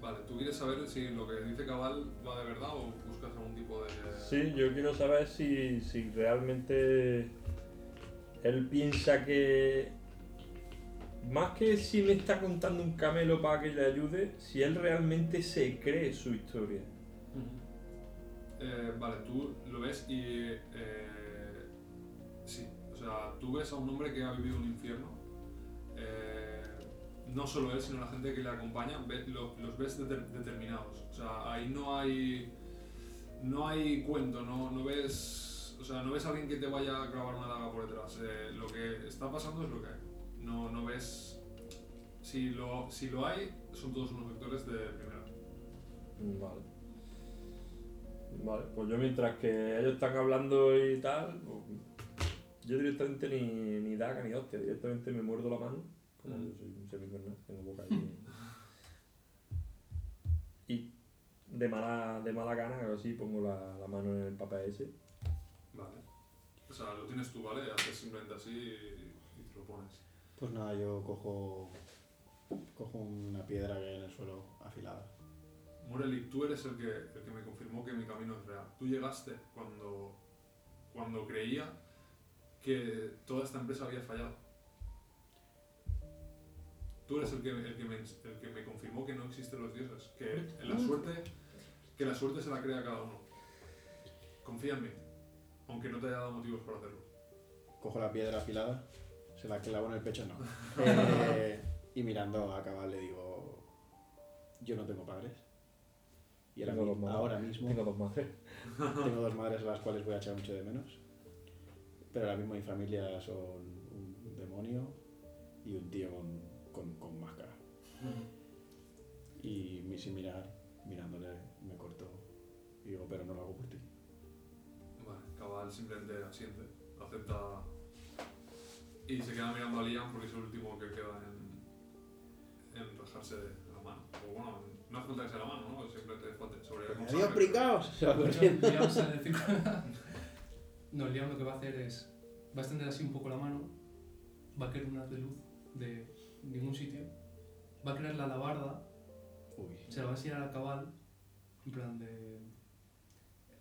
Vale, ¿tú quieres saber si lo que dice Cabal va de verdad o buscas algún tipo de... Sí, yo quiero saber si, si realmente él piensa que. Más que si me está contando un camelo para que le ayude, si él realmente se cree su historia. Eh, vale, tú lo ves y... eh, sí, o sea, tú ves a un hombre que ha vivido un infierno. Eh, no solo él, sino la gente que le acompaña, los ves deter- determinados. O sea, ahí no hay... No hay cuento, no, no ves... O sea, no ves a alguien que te vaya a clavar una daga por detrás. Eh, lo que está pasando es lo que hay. No, no ves... Si lo, si lo hay, son todos unos vectores de primera. Vale. Vale, pues yo mientras que ellos están hablando y tal, pues, yo directamente ni, ni daga ni hostia, directamente me muerdo la mano, como Mm. yo soy un semicuerno, tengo boca (laughs) allí. y de mala, de mala gana, hago así, pongo la, la mano en el papel ese. Vale. O sea, lo tienes tú, ¿vale? Haces simplemente así y, y te lo pones. Pues nada, yo cojo, cojo una piedra que hay en el suelo afilada. Moreli, tú eres el que, el que me confirmó que mi camino es real. Tú llegaste cuando, cuando creía que toda esta empresa había fallado. Tú eres el que, el que, me, el que me confirmó que no existen los dioses, que la suerte, que la suerte se la crea cada uno. Confía en mí, aunque no te haya dado motivos para hacerlo. Cojo la piedra afilada, se la clavo en el pecho, no. (laughs) Eh, y mirando a Cabal le digo, yo no tengo padres. Y ahora, Tengo mi- dos madres. ahora mismo Tengo dos madres. (laughs) tengo dos madres a las cuales voy a echar mucho de menos. Pero ahora mismo mi familia son un demonio y un tío con, con, con máscara. Y mi- sin mirar, mirándole me corto y digo, pero no lo hago por ti. Vale, Cabal simplemente asiente, acepta y se queda mirando a Liam porque es el último que queda en, en rajarse la mano. O bueno, no hace falta que sea la mano, ¿no? Simplemente falta sobre con ¡Adiós, pringaos! Se va De hecho, corriendo. Liam (laughs) sale círculo. No, Liam lo que va a hacer es. Va a extender así un poco la mano. Va a crear un haz de luz de ningún sitio. Va a crear la alabarda. Uy, Se la va a enseñar a Cabal. En plan de.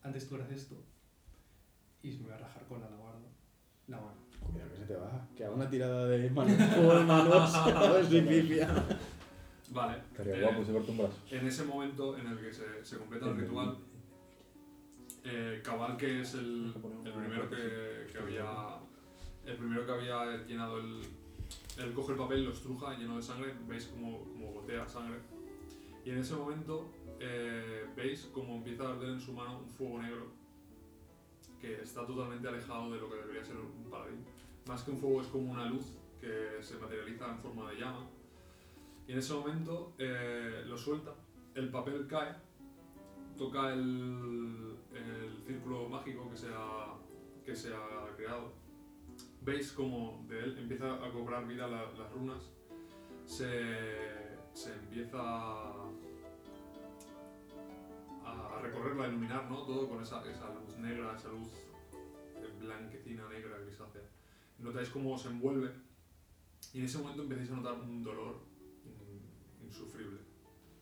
Antes tú eras esto. Y se me va a rajar con la alabarda. La mano. cuidado que se te baja. Que haga una tirada de manos, (laughs) de manos, (laughs) si pifia. Vale. Estaría eh, guapo se corta un brazo. En ese momento en el que se, se completa el ritual, eh, Cabal, que es el, el primero que, que había el primero que había llenado el, él coge el papel, lo estruja lleno de sangre, veis como, como gotea sangre. Y en ese momento eh, veis como empieza a arder en su mano un fuego negro que está totalmente alejado de lo que debería ser un paladín. Más que un fuego es como una luz que se materializa en forma de llama. Y en ese momento eh, lo suelta, el papel cae, toca el, el círculo mágico que se ha, que se ha creado. Veis como de él empieza a cobrar vida la- las runas, se, se empieza a, recorrerla, a iluminar ¿no? todo con esa, esa luz negra, esa luz blanquecina, negra, grisácea. Notáis cómo se envuelve y en ese momento empezáis a notar un dolor insufrible.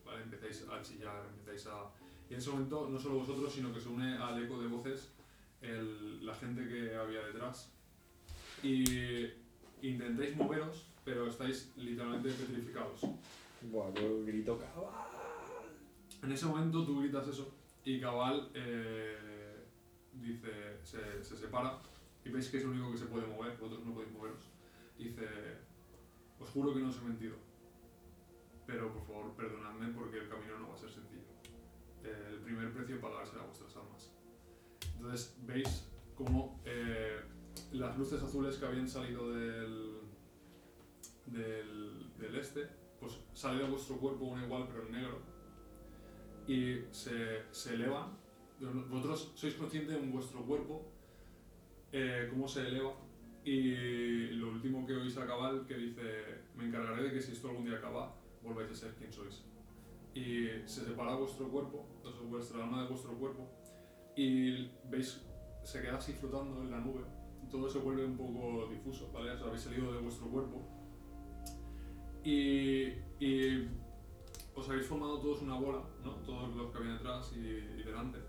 ¿vale? Empezáis a chillar, empezáis a... Y en ese momento no solo vosotros, sino que se une al eco de voces la gente que había detrás. Y intentáis moveros, pero estáis literalmente petrificados. Buah, yo grito cabal. En ese momento tú gritas eso y Cabal eh, dice, se, se separa y veis que es el único que se puede mover, vosotros no podéis moveros. Dice, os juro que no os he mentido, pero por favor perdonadme porque el camino no va a ser sencillo. El primer precio a pagar será vuestras almas. Entonces veis como eh, las luces azules que habían salido del, del, del este, pues sale de vuestro cuerpo una igual pero en negro y se, se elevan. Vosotros sois conscientes en vuestro cuerpo eh, cómo se eleva y lo último que oís a Cabal que dice me encargaré de que si esto algún día acaba volváis a ser quien sois. Y se separa vuestro cuerpo, sea, vuestra alma de vuestro cuerpo y veis, se queda así flotando en la nube. Todo se vuelve un poco difuso, ¿vale? O sea, habéis salido de vuestro cuerpo y, y os habéis formado todos una bola, ¿no? Todos los que habían detrás y, y delante.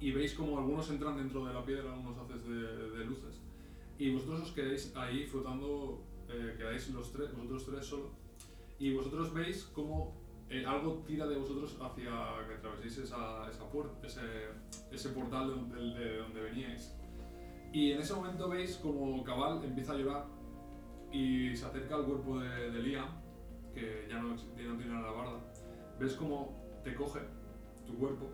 Y veis como algunos entran dentro de la piedra, unos haces de, de luces. Y vosotros os quedáis ahí flotando, eh, quedáis los tres, vosotros tres solo. Y vosotros veis como eh, algo tira de vosotros hacia que atraveséis esa, esa puerta, ese, ese portal de, donde- de donde veníais. Y en ese momento veis como Cabal empieza a llorar y se acerca al cuerpo de, Liam, que ya no, ya no tiene la barda. Ves como te coge tu cuerpo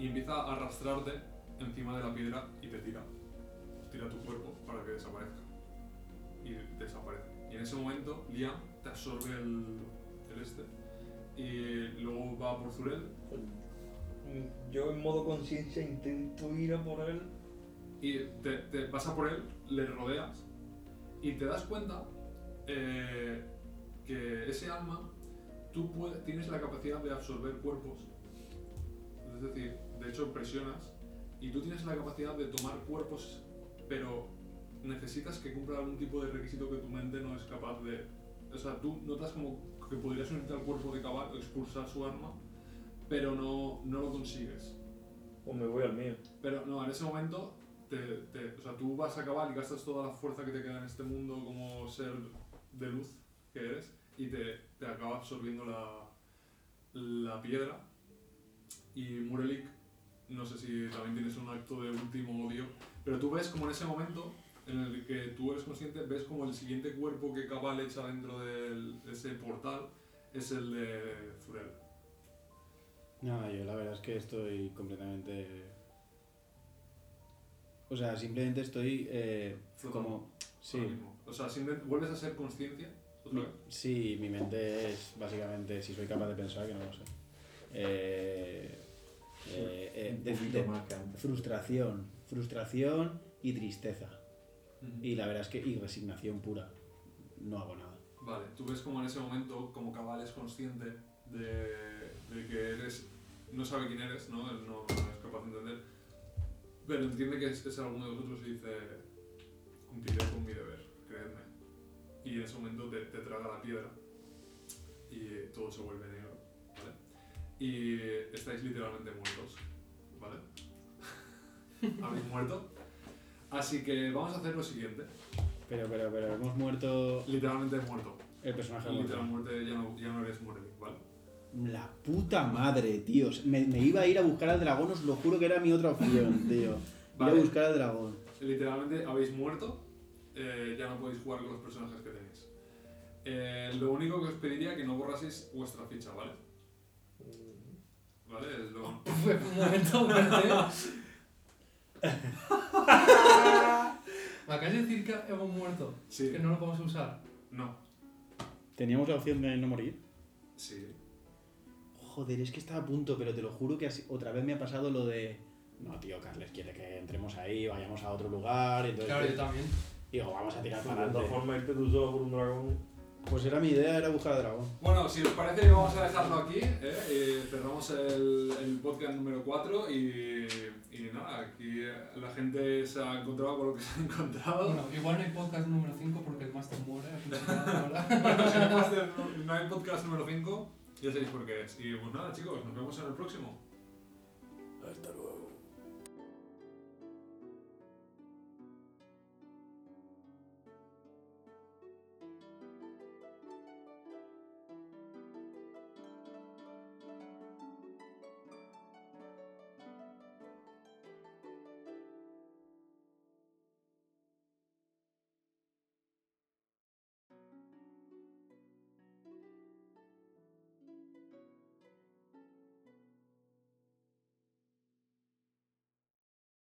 y empieza a arrastrarte encima de la piedra y te tira. Tira tu cuerpo para que desaparezca. Y desaparece. Y en ese momento Liam te absorbe el, el este y luego va por Zurel Yo en modo conciencia intento ir a por él. Y te, te vas a por él, le rodeas y te das cuenta eh, que ese alma, tú puedes- tienes la capacidad de absorber cuerpos. Es decir, de hecho presionas y tú tienes la capacidad de tomar cuerpos, pero necesitas que cumpla algún tipo de requisito que tu mente no es capaz de... O sea, tú notas como que podrías unirte al cuerpo de Cabal o expulsar su arma, pero no, no lo consigues. O me voy al mío. Pero no, en ese momento, o sea, tú vas a acabar y gastas toda la fuerza que te queda en este mundo como ser de luz que eres y te, te acaba absorbiendo la, la piedra. Y Murelik, no sé si también tienes un acto de último odio, pero tú ves como en ese momento en el que tú eres consciente, ves como el siguiente cuerpo que Cabal echa dentro de ese portal es el de Zurel. Nada, yo la verdad es que estoy completamente. O sea, simplemente estoy eh, como. Sí. O sea, simplemente vuelves a ser consciencia otra vez. sí, mi mente es básicamente si soy capaz de pensar que no lo sé. eh, eh, eh, de- de- frustración, frustración y tristeza. Y la verdad es que, y resignación pura. No hago nada. Vale, tú ves como en ese momento, como Cabal es consciente de, de que eres. No sabe quién eres, ¿no? Él no, no es capaz de entender. Pero entiende que es, es alguno de vosotros y dice: Cumpliré con mi deber, creedme. Y en ese momento te, te traga la piedra y todo se vuelve negro, ¿vale? Y estáis literalmente muertos, ¿vale? (laughs) Habéis muerto. Así que vamos a hacer lo siguiente. Pero, pero, pero hemos muerto. Literalmente muerto. El personaje ha muerto. Literalmente ya no, ya no eres Morelli, ¿vale? La puta madre, tío. Me, me iba a ir a buscar al dragón, os lo juro que era mi otra opción, (laughs) tío. Ir Vale. a buscar al dragón. Literalmente habéis muerto, eh, ya no podéis jugar con los personajes que tenéis. Eh, lo único que os pediría es que no borraseis vuestra ficha, ¿vale? ¿Vale? Es lo- Fue (laughs) un momento. (laughs) ¿Me acabas de decir que hemos muerto? Sí. Que no lo podemos usar. No. ¿Teníamos la opción de no morir? Sí. Joder, es que estaba a punto, pero te lo juro que así- otra vez me ha pasado lo de. No, tío, Carles quiere que entremos ahí, vayamos a otro lugar. Entonces Claro, yo también. digo, vamos a tirar De para adelante. formas, irte tú solo por un dragón. Pues era mi idea, era buscar al dragón. Bueno, si os parece, vamos a dejarlo aquí. ¿eh? Y cerramos el, el podcast número 4 y, y nada, aquí la gente se ha encontrado con lo que se ha encontrado. Bueno, igual no hay podcast número 5 porque el máster muere. (laughs) Bueno, si no, hay podcast- no hay podcast número 5, ya sabéis por qué es. Y pues nada, chicos, nos vemos en el próximo. Hasta luego.